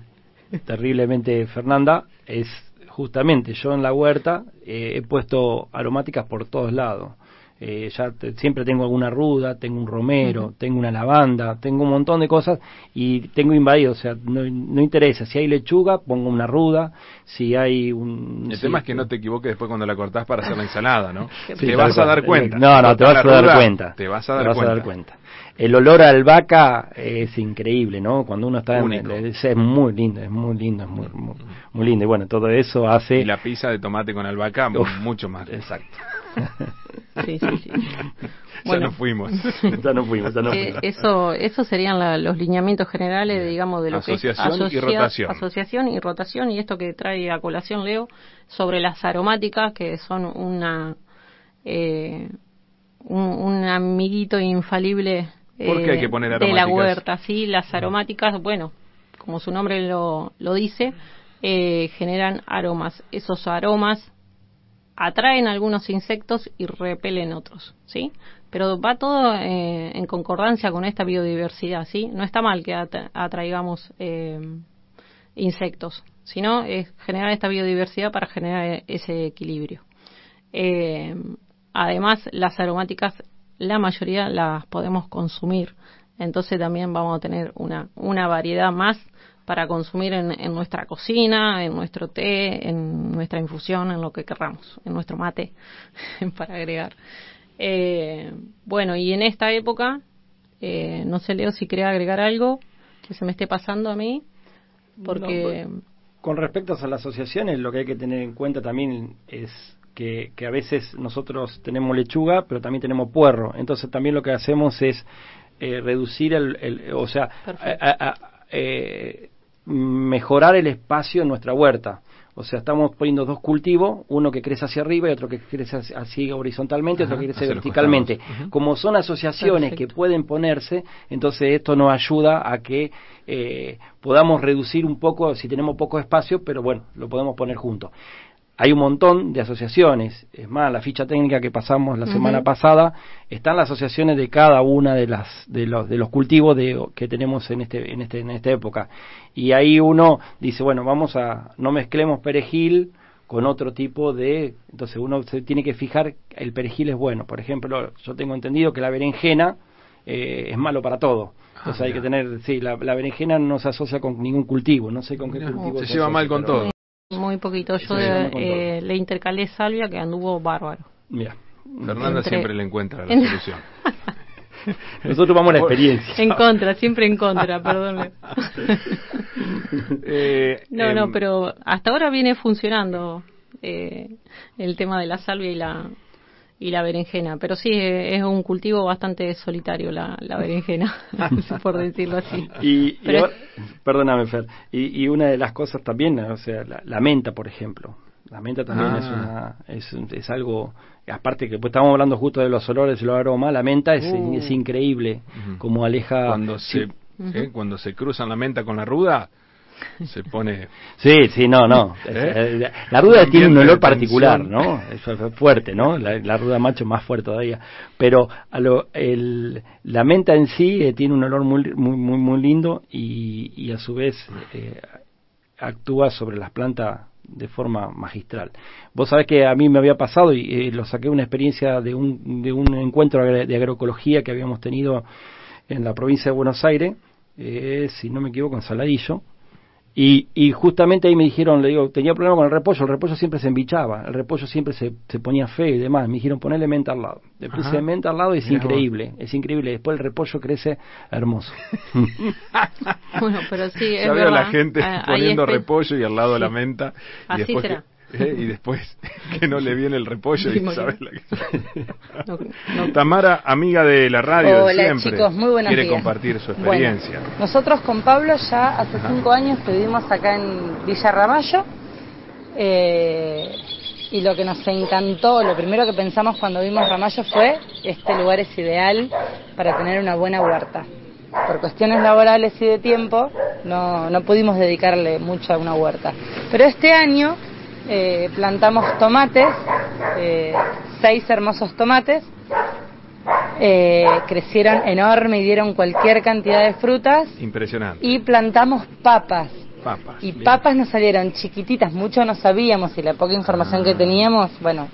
S4: terriblemente Fernanda es justamente yo en la huerta he puesto aromáticas por todos lados eh, ya siempre tengo alguna ruda, tengo un romero, tengo una lavanda, tengo un montón de cosas y tengo invadido, o sea, no, no interesa, si hay lechuga, pongo una ruda, si hay un...
S3: El tema es que no te equivoques después cuando la cortás para hacer la ensalada, ¿no? te vas a dar cuenta.
S4: No, no, te vas a dar cuenta. Te vas a dar, cuenta. El olor a albahaca es increíble, ¿no? Cuando uno está en es, muy lindo, es muy lindo, es muy, muy, lindo. Y bueno, todo eso hace...
S3: Y la pizza de tomate con albahaca, mucho más.
S4: Exacto.
S5: Sí, sí, sí.
S3: ya nos fuimos.
S4: ya nos fuimos, ya
S5: eh, eso, eso serían los lineamientos generales, digamos, de lo
S3: que es y rotación.
S5: asociación y rotación. Y esto que trae a colación Leo sobre las aromáticas, que son una eh, un, amiguito infalible
S3: eh, que poner
S5: de la huerta. Sí, las aromáticas, bueno, como su nombre lo, lo dice, eh, generan aromas. Esos aromas atraen algunos insectos y repelen otros, ¿sí? Pero va todo eh, en concordancia con esta biodiversidad, ¿sí? No está mal que atraigamos eh, insectos, sino es generar esta biodiversidad para generar ese equilibrio. Eh, además, las aromáticas, la mayoría las podemos consumir, entonces también vamos a tener una, una variedad más para consumir en, nuestra cocina, en nuestro té, en nuestra infusión, en lo que querramos, en nuestro mate, para agregar. Eh, bueno, y en esta época, eh, no sé, Leo, si quería agregar algo que se me esté pasando a mí, porque...
S4: con respecto a las asociaciones, lo que hay que tener en cuenta también es que, a veces nosotros tenemos lechuga, pero también tenemos puerro. Entonces también lo que hacemos es eh, reducir el, o sea, mejorar el espacio en nuestra huerta. O sea, estamos poniendo dos cultivos, uno que crece hacia arriba y otro que crece así horizontalmente, otro que crece verticalmente. Como son asociaciones que pueden ponerse, entonces esto nos ayuda a que eh, podamos reducir un poco, si tenemos poco espacio, pero bueno, lo podemos poner juntos. Hay un montón de asociaciones. Es más, la ficha técnica que pasamos la semana pasada están las asociaciones de cada una de las de los de los cultivos de, que tenemos en este en este en esta época. Y ahí uno dice, bueno, vamos a no mezclemos perejil con otro tipo de entonces uno se tiene que fijar el perejil es bueno. Por ejemplo, yo tengo entendido que la berenjena eh, es malo para todo. Entonces hay que tener, sí, la, berenjena no se asocia con ningún cultivo, no sé con qué cultivo.
S3: Se, lleva mal con todo.
S5: Muy poquito. Yo eh, le intercalé salvia que anduvo bárbaro.
S3: Mira, Fernanda siempre le encuentra la solución.
S4: Nosotros vamos a la experiencia.
S5: En contra, siempre en contra, perdón. Eh, no, no, em, pero hasta ahora viene funcionando eh, el tema de la salvia y la y la berenjena, pero sí es un cultivo bastante solitario la, la berenjena, por decirlo así.
S4: Y, perdóname Fer, y, y, una de las cosas también, o sea, la, menta, por ejemplo, la menta también es, ah. una, es, es, algo, aparte que pues, estamos hablando justo de los olores y los aromas, la menta es, uh. es increíble, como aleja...
S3: Cuando se, ¿eh? cuando se cruzan la menta con la ruda, se pone.
S4: Sí, sí, no, no. ¿Eh? Eh, la ruda tiene un olor particular, ¿no? Es fuerte, ¿no? La, ruda macho más fuerte todavía. Pero a lo, el, la menta en sí eh, tiene un olor muy, muy, muy, muy lindo y, y a su vez actúa sobre las plantas de forma magistral. Vos sabés que a mí me había pasado y lo saqué una experiencia de un, de un encuentro de agroecología que habíamos tenido en la provincia de Buenos Aires, si no me equivoco, en Saladillo, y, y, justamente ahí me dijeron, le digo, tenía problema con el repollo, el repollo siempre se embichaba, el repollo siempre se, se ponía feo y demás. Me dijeron, ponerle menta al lado. Le puse menta al lado y es increíble, es increíble. Después el repollo crece hermoso.
S5: bueno, pero sí, es
S3: ya veo la gente ah, poniendo repollo y al lado la menta. Y Así será. ¿Eh? y después que no le viene el repollo y sabes la que... Tamara, amiga de la radio
S7: Hola,
S3: siempre,
S7: chicos, muy buenos
S3: quiere compartir su experiencia.
S7: nosotros con Pablo ya hace cinco años estuvimos acá en Villa Ramallo eh, y lo que nos encantó, lo primero que pensamos cuando vimos Ramallo fue este lugar es ideal para tener una buena huerta. Por cuestiones laborales y de tiempo no, no pudimos dedicarle mucho a una huerta. Pero este año eh, plantamos tomates, eh, seis hermosos tomates, eh, crecieron enorme y dieron cualquier cantidad de frutas.
S3: Impresionante.
S7: Y plantamos papas. Papas. Y papas nos salieron chiquititas, mucho no sabíamos y la poca información que ah. teníamos, bueno,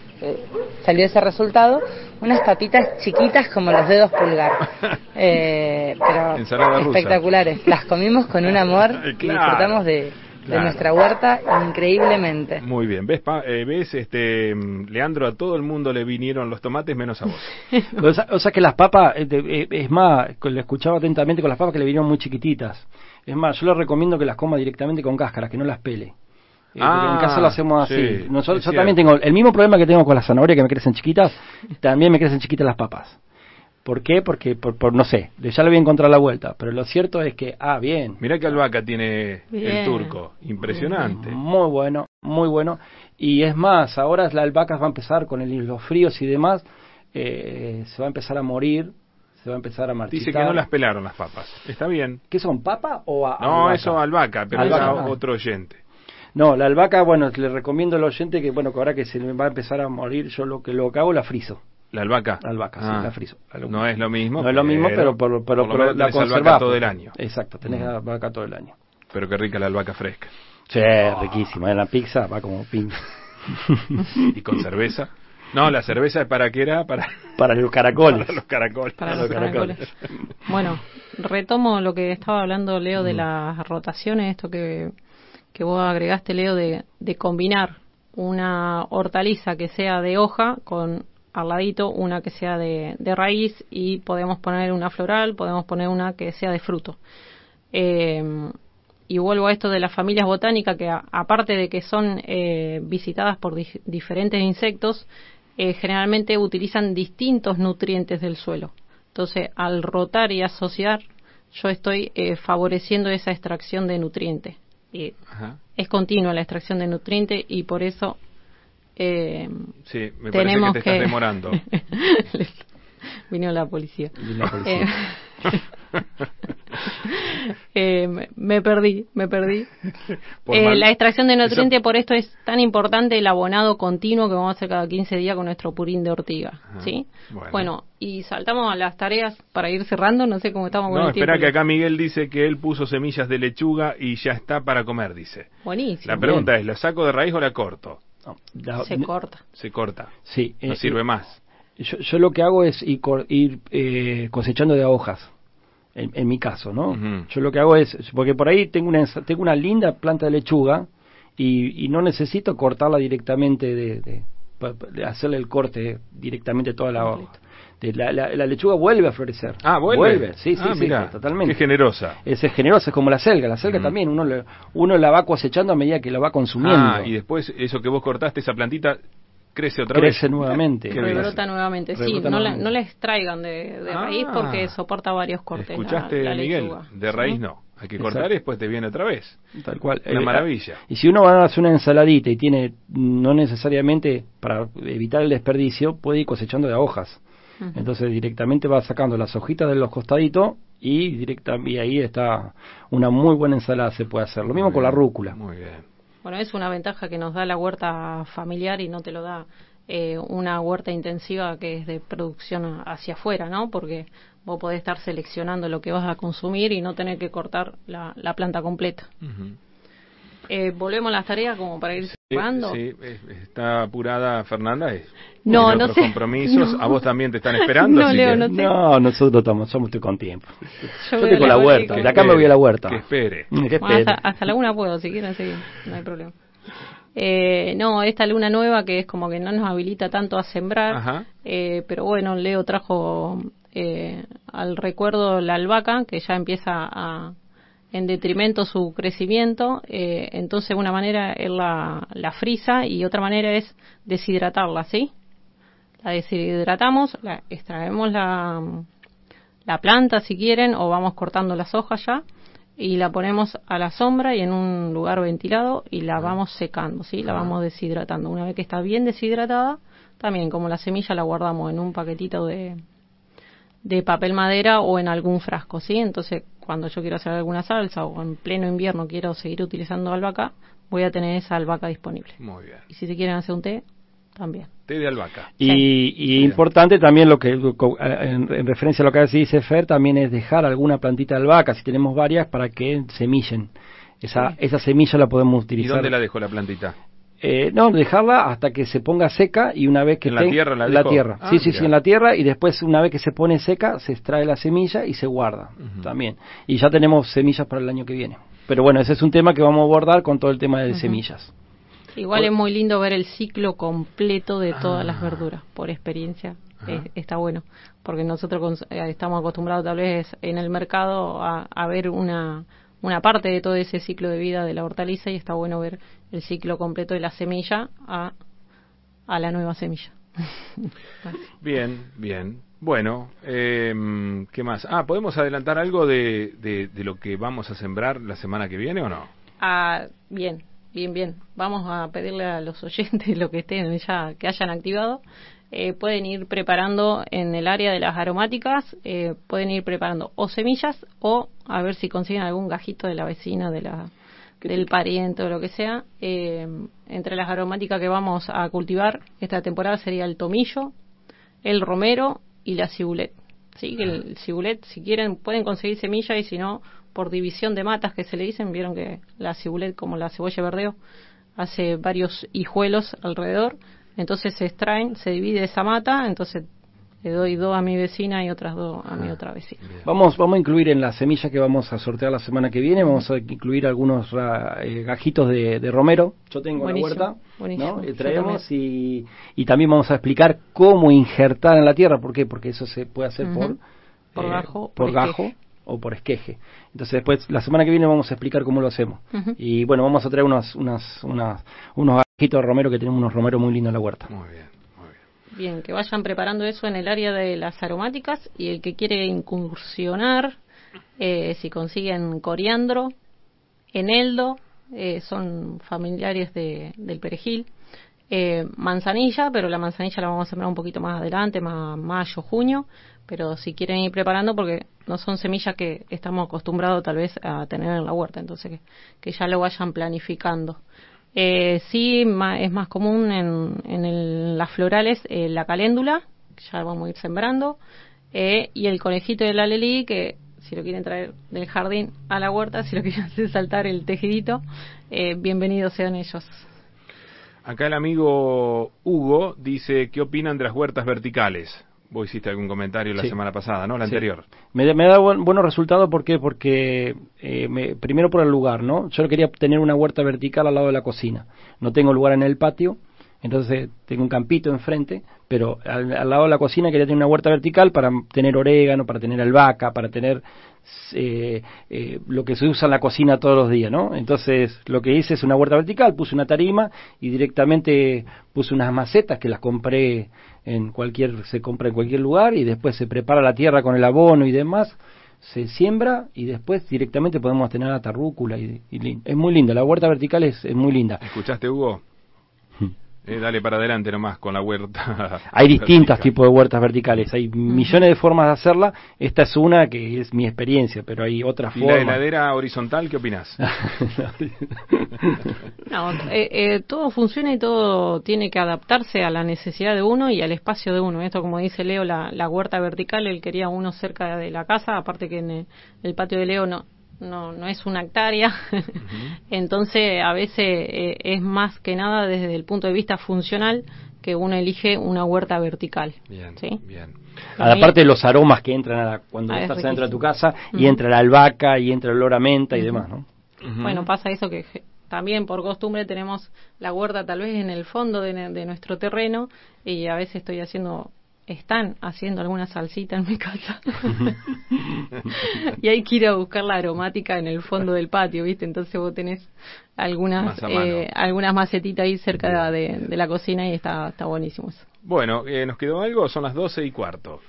S7: salió ese resultado. Unas papitas chiquitas como los dedos pulgar. pero espectaculares. Las comimos con un amor y disfrutamos de, de nuestra huerta increíblemente.
S3: Muy bien. ¿Ves, eh, ¿Ves, este, Leandro? A todo el mundo le vinieron los tomates menos a
S4: vos. o, sea, que las papas, eh, eh, es más, le escuchaba atentamente con las papas que le vinieron muy chiquititas. Es más, yo le recomiendo que las coma directamente con cáscaras, que no las pele. Ah, en casa lo hacemos así. Nosotros, yo también tengo el mismo problema que tengo con las zanahorias que me crecen chiquitas, también me crecen chiquitas las papas. ¿Por qué? Porque, por, no sé, ya le voy a encontrar la vuelta, pero lo cierto es que, ah, bien.
S3: Mira que albahaca tiene el turco, impresionante.
S4: Muy bueno, muy bueno. Y es más, ahora la albahaca va a empezar con el, los fríos y demás, eh, se va a empezar a morir, se va a empezar a marchitar.
S3: Dice que no las pelaron las papas, está bien.
S4: ¿Qué son, papa o
S3: a, No, eso albahaca, pero es otro oyente.
S4: No, la albahaca, bueno, le recomiendo al oyente que, bueno, que ahora que se va a empezar a morir, yo lo que, lo que hago la friso.
S3: La albahaca.
S4: La albahaca, sí, ah. la friso.
S3: No es lo mismo.
S4: No es lo mismo, pero, pero, pero, la
S3: albahaca todo el año.
S4: Exacto, tenés la albahaca todo el año.
S3: Pero qué rica la albahaca fresca.
S4: Sí, riquísima. En la pizza va como pin.
S3: ¿Y con cerveza? No, la cerveza es para qué era? Para,
S4: para los caracoles.
S3: Para los caracoles.
S5: Para los caracoles. bueno, retomo lo que estaba hablando Leo de mm. las rotaciones, esto que, que vos agregaste, Leo, de, de combinar una hortaliza que sea de hoja con al ladito una que sea de, raíz y podemos poner una floral, podemos poner una que sea de fruto. Eh, y vuelvo a esto de las familias botánicas que aparte de que son eh, visitadas por diferentes insectos, eh, generalmente utilizan distintos nutrientes del suelo. Entonces, al rotar y asociar, yo estoy favoreciendo esa extracción de nutrientes. es continua la extracción de nutrientes y por eso
S3: eh, sí, me parece que te estás demorando.
S5: Vino la policía.
S4: Vino la policía.
S5: Eh, Eh, me, perdí, me perdí. Eh, la extracción de nutrientes,
S3: Eso-
S5: por esto es tan importante el abonado continuo que vamos a hacer cada 15 días con nuestro purín de ortiga.
S3: Ajá.
S5: ¿sí?
S3: Bueno.
S5: Bueno. y saltamos a las tareas para ir cerrando. No sé cómo estamos con
S3: No,
S5: el tiempo.
S3: espera que acá Miguel dice que él puso semillas de lechuga y ya está para comer, dice.
S5: Buenísimo.
S3: La pregunta es, ¿la saco de raíz o la corto?
S4: No, la-
S5: Se corta.
S3: Se corta.
S4: Sí.
S3: No
S4: eh,
S3: sirve
S4: eh,
S3: más.
S4: Yo, yo lo que hago es ir, eh, cosechando de a hojas, en, en mi caso, ¿no? Yo lo que hago es, porque por ahí tengo una, tengo una linda planta de lechuga y, y no necesito cortarla directamente, de hacerle el corte directamente toda la hoja. De La, la- la lechuga vuelve a florecer.
S3: Ah, ¿vuelve?
S4: sí, sí,
S3: Ah,
S4: sí,
S3: mirá,
S4: totalmente.
S3: qué generosa.
S4: Es, es generosa, es como la selga. La selga también, uno, le- uno la va cosechando a medida que la va consumiendo.
S3: Ah, y después eso que vos cortaste, esa plantita, crece otra
S4: Crece
S3: vez.
S4: nuevamente.
S3: Qué bien.
S5: Rebrota nuevamente. Sí,
S4: Rebrota
S5: no la,
S4: nuevamente.
S5: no la extraigan de, de
S3: Ah.
S5: raíz porque soporta varios cortes.
S3: ¿Escuchaste,
S5: la
S3: Miguel?
S5: lechuga.
S3: De raíz
S5: ¿Sí?
S3: no. Hay que
S4: Exacto.
S3: cortar y después te viene otra vez.
S4: Tal cual.
S3: Una
S4: Eh,
S3: maravilla.
S4: Y si uno va a hacer una ensaladita y tiene, no necesariamente, para evitar el desperdicio, puede ir cosechando de a Entonces directamente va sacando las hojitas de los costaditos y, directa, y ahí está una muy buena ensalada se puede hacer. Lo mismo con la rúcula.
S3: Muy bien.
S5: Bueno, es una ventaja que nos da la huerta familiar y no te lo da eh, una huerta intensiva que es de producción hacia afuera, ¿no? Porque vos podés estar seleccionando lo que vas a consumir y no tener que cortar la, la planta completa. Eh, volvemos a las tareas como para ir
S3: Sí, está apurada Fernanda. es-
S5: No, no
S3: otros
S5: sé.
S3: compromisos.
S5: No.
S3: A vos también te están esperando.
S5: No,
S3: así
S5: Leo,
S3: que-
S5: no sé.
S4: No, nosotros estamos, somos estoy con tiempo. Yo,
S5: a
S4: con la
S5: la
S4: huerta.
S5: que
S4: De acá me voy a la huerta.
S3: Que espere.
S4: Mm, ¿qué
S5: Bueno, hasta, hasta la una puedo, si quieren seguir, no hay problema. Eh, no, esta luna nueva que es como que no nos habilita tanto a sembrar,
S3: Ajá.
S5: eh, pero bueno, Leo trajo eh, al recuerdo la albahaca, que ya empieza a, en detrimento su crecimiento, eh, entonces una manera es la, la frisa y otra manera es deshidratarla, ¿sí? La deshidratamos, la extraemos la, la planta si quieren o vamos cortando las hojas ya y la ponemos a la sombra y en un lugar ventilado y la vamos secando, ¿sí? La vamos deshidratando. Una vez que está bien deshidratada, también como la semilla la guardamos en un paquetito de, de papel madera o en algún frasco, ¿sí? Entonces, cuando yo quiero hacer alguna salsa o en pleno invierno quiero seguir utilizando albahaca, voy a tener esa albahaca disponible.
S3: Muy bien.
S5: Y si se quieren hacer un té, también.
S3: Té de albahaca.
S4: Y, y importante también lo que en, en referencia a lo que dice Fer también es dejar alguna plantita de albahaca si tenemos varias para que semillen esa
S5: Sí.
S4: esa semilla la podemos
S3: ¿Y
S4: utilizar
S3: dónde la dejo la plantita?
S4: Eh, no dejarla hasta que se ponga seca y una vez que
S3: ¿En la
S4: esté-
S3: tierra la
S4: en la tierra.
S3: Ah,
S4: sí sí
S3: mira.
S4: sí en la tierra y después una vez que se pone seca se extrae la semilla y se guarda también. Y ya tenemos semillas para el año que viene. Pero bueno ese es un tema que vamos a abordar con todo el tema de semillas.
S5: Igual
S3: Por-
S5: es muy lindo ver el ciclo completo de todas
S3: Ah.
S5: las verduras, por experiencia. Es- está bueno, porque nosotros eh, estamos acostumbrados tal vez en el mercado a, a ver una, una parte de todo ese ciclo de vida de la hortaliza y está bueno ver el ciclo completo de la semilla a, a la nueva semilla.
S3: Bien, bien. Bueno, eh, ¿qué más? Ah, ¿podemos adelantar algo de, de, de lo que vamos a sembrar la semana que viene o no?
S5: Ah, bien, bien, bien. Vamos a pedirle a los oyentes lo que estén ya, que hayan activado. Eh, pueden ir preparando en el área de las aromáticas, eh, pueden ir preparando o semillas o a ver si consiguen algún gajito de la vecina, de la, del pariente o lo que sea. Eh, entre las aromáticas que vamos a cultivar esta temporada sería el tomillo, el romero y la cibulet. Sí, que el cibulet, si quieren, pueden conseguir semilla y si no, por división de matas que se le dicen, vieron que la cibulet, como la cebolla verdeo, hace varios hijuelos alrededor, entonces se extraen, se divide esa mata, entonces le doy dos a mi vecina y otras dos a mi otra vecina.
S4: Vamos, vamos a incluir en la semilla que vamos a sortear la semana que viene, vamos a incluir algunos ra- eh, gajitos de, de romero. Yo tengo
S5: Buenísimo,
S4: la huerta,
S5: buenísimo.
S4: ¿no? Eh, traemos y, y también vamos a explicar cómo injertar en la tierra. ¿Por qué? Porque eso se puede hacer por,
S5: Por
S4: eh,
S5: gajo,
S4: por
S5: por
S4: gajo o por esqueje. Entonces después, la semana que viene vamos a explicar cómo lo hacemos. Y bueno, vamos a traer unas, unas, unas, unos gajitos de romero que tenemos unos romeros muy lindos en la huerta.
S3: Muy bien, bien.
S5: Que vayan preparando eso en el área de las aromáticas y el que quiere incursionar, eh, si consiguen coriandro, eneldo, eh, son familiares de, del perejil, eh, manzanilla, pero la manzanilla la vamos a sembrar un poquito más adelante, más mayo, junio, pero si quieren ir preparando porque no son semillas que estamos acostumbrados tal vez a tener en la huerta, entonces que, que ya lo vayan planificando. Eh, sí, es más común en, en las florales eh, la caléndula, que ya vamos a ir sembrando, eh, y el conejito del alelí, que si lo quieren traer del jardín a la huerta, si lo quieren hacer saltar el tejidito, eh, bienvenidos sean ellos.
S3: Acá el amigo Hugo dice, ¿qué opinan de las huertas verticales? Vos hiciste algún comentario la semana pasada, ¿no? La anterior.
S4: Me, me da buenos resultados, ¿por qué? Porque eh, primero por el lugar, ¿no? Yo quería tener una huerta vertical al lado de la cocina. No tengo lugar en el patio, entonces tengo un campito enfrente, pero al, lado de la cocina quería tener una huerta vertical para tener orégano, para tener albahaca, para tener eh, eh, lo que se usa en la cocina todos los días, ¿no? Entonces lo que hice es una huerta vertical, puse una tarima y directamente puse unas macetas que las compré en cualquier, se compra en cualquier lugar y después se prepara la tierra con el abono y demás, se siembra y después directamente podemos tener la tarrúcula y, es muy linda, la huerta vertical es muy linda.
S3: ¿Escuchaste Hugo? Eh, dale para adelante nomás con la huerta.
S4: Hay distintos tipos de huertas verticales, hay millones de formas de hacerla. Esta es una que es mi experiencia, pero hay otras formas.
S3: ¿Y la heladera horizontal qué opinas?
S5: no, eh, eh, todo funciona y todo tiene que adaptarse a la necesidad de uno y al espacio de uno. Esto, como dice Leo, la, la huerta vertical, él quería uno cerca de la casa, aparte que en el patio de Leo no, no, no es una hectárea, entonces a veces eh, es más que nada desde el punto de vista funcional que uno elige una huerta vertical.
S3: Bien, bien.
S4: Aparte de los aromas que entran cuando ah, estás dentro de tu casa y entra la albahaca y entra el olor a menta y demás, ¿no?
S5: Bueno, pasa eso que también por costumbre tenemos la huerta tal vez en el fondo de, de nuestro terreno y a veces estoy haciendo están haciendo alguna salsita en mi casa y hay que ir a buscar la aromática en el fondo del patio, ¿viste? Entonces vos tenés algunas eh, algunas macetitas ahí cerca de, la cocina y está, está buenísimo eso.
S3: Bueno, eh, ¿nos quedó algo? Son las doce y cuarto.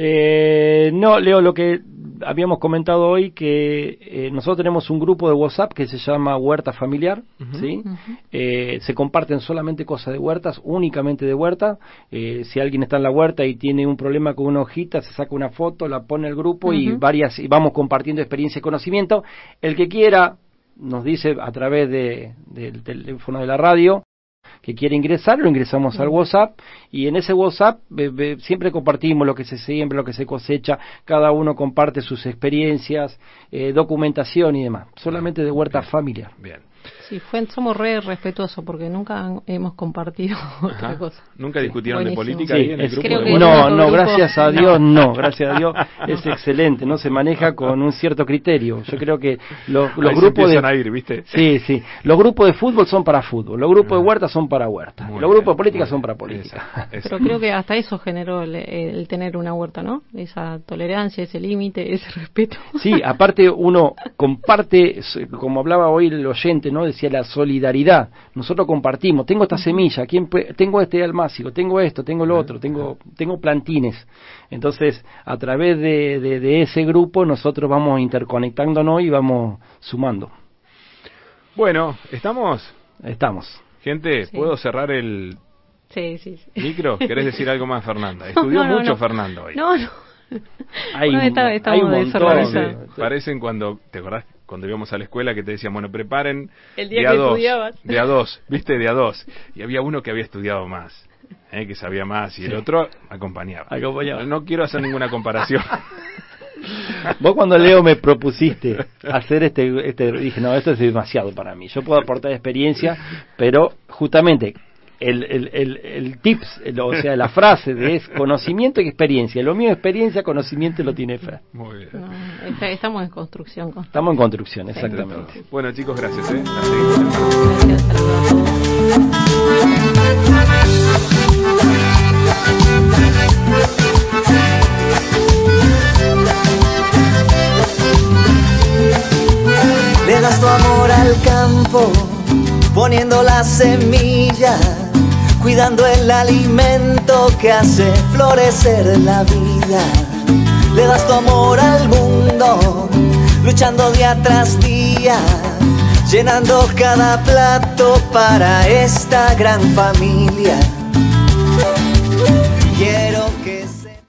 S4: Eh, no, Leo, lo que habíamos comentado hoy, que eh, nosotros tenemos un grupo de WhatsApp que se llama Huerta Familiar, ¿sí? Eh, se comparten solamente cosas de huertas, únicamente de huerta. si alguien está en la huerta y tiene un problema con una hojita, se saca una foto, la pone el grupo y varias y vamos compartiendo experiencia y conocimiento. El que quiera nos dice a través de, del teléfono de la radio que quiere ingresar, lo ingresamos al WhatsApp y en ese WhatsApp siempre compartimos lo que se siembra, lo que se cosecha, cada uno comparte sus experiencias, eh, documentación y demás, solamente de huerta familiar.
S3: Bien.
S5: Sí, fue, somos re respetuosos porque nunca hemos compartido otra cosa.
S3: ¿Nunca discutieron de política ahí en el grupo?
S4: no, no, gracias a Dios no, gracias a Dios es excelente, no se maneja con un cierto criterio. Yo creo que los, los grupos de
S3: a ir, ¿viste?
S4: Sí, sí, los grupos de fútbol son para fútbol, los grupos de huerta son para huerta, los grupos de política son para política.
S5: Pero creo que hasta eso generó el, tener una huerta, ¿no? Esa tolerancia, ese límite, ese respeto.
S4: Sí, aparte uno comparte, como hablaba hoy el oyente, ¿no? Decía la solidaridad. Nosotros compartimos. Tengo esta semilla, ¿quién tengo este almácigo, tengo esto, tengo lo otro, tengo, tengo plantines. Entonces, a través de, de, ese grupo, nosotros vamos interconectándonos y vamos sumando.
S3: Bueno, ¿estamos?
S4: Estamos.
S3: Gente, ¿puedo cerrar el
S5: sí, sí,
S3: micro? ¿Querés decir algo más, Fernanda? Estudió mucho Fernando hoy.
S5: No, no.
S4: Hay, hay un montón.
S3: Parecen cuando, ¿te acordás? Cuando íbamos a la escuela que te decían, bueno, preparen
S5: el día
S3: de
S5: que
S3: a dos,
S5: estudiabas.
S3: de a dos, viste, de a dos. Y había uno que había estudiado más, ¿eh? que sabía más, y el otro acompañaba.
S4: acompañaba.
S3: No quiero hacer ninguna comparación.
S4: Vos cuando Leo me propusiste hacer este, este, dije, no, esto es demasiado para mí. Yo puedo aportar experiencia, pero justamente el, el, el, el tips, o sea, la frase de es conocimiento y experiencia. Lo mío es experiencia, conocimiento lo tiene fe.
S3: Muy bien.
S5: estamos en construcción.
S4: Estamos en construcción, exactamente.
S3: Bueno, chicos, gracias. ¿eh?
S1: Le das tu amor al campo, poniendo la semilla cuidando el alimento que hace florecer la vida. Le das tu amor al mundo, luchando día tras día, llenando cada plato para esta gran familia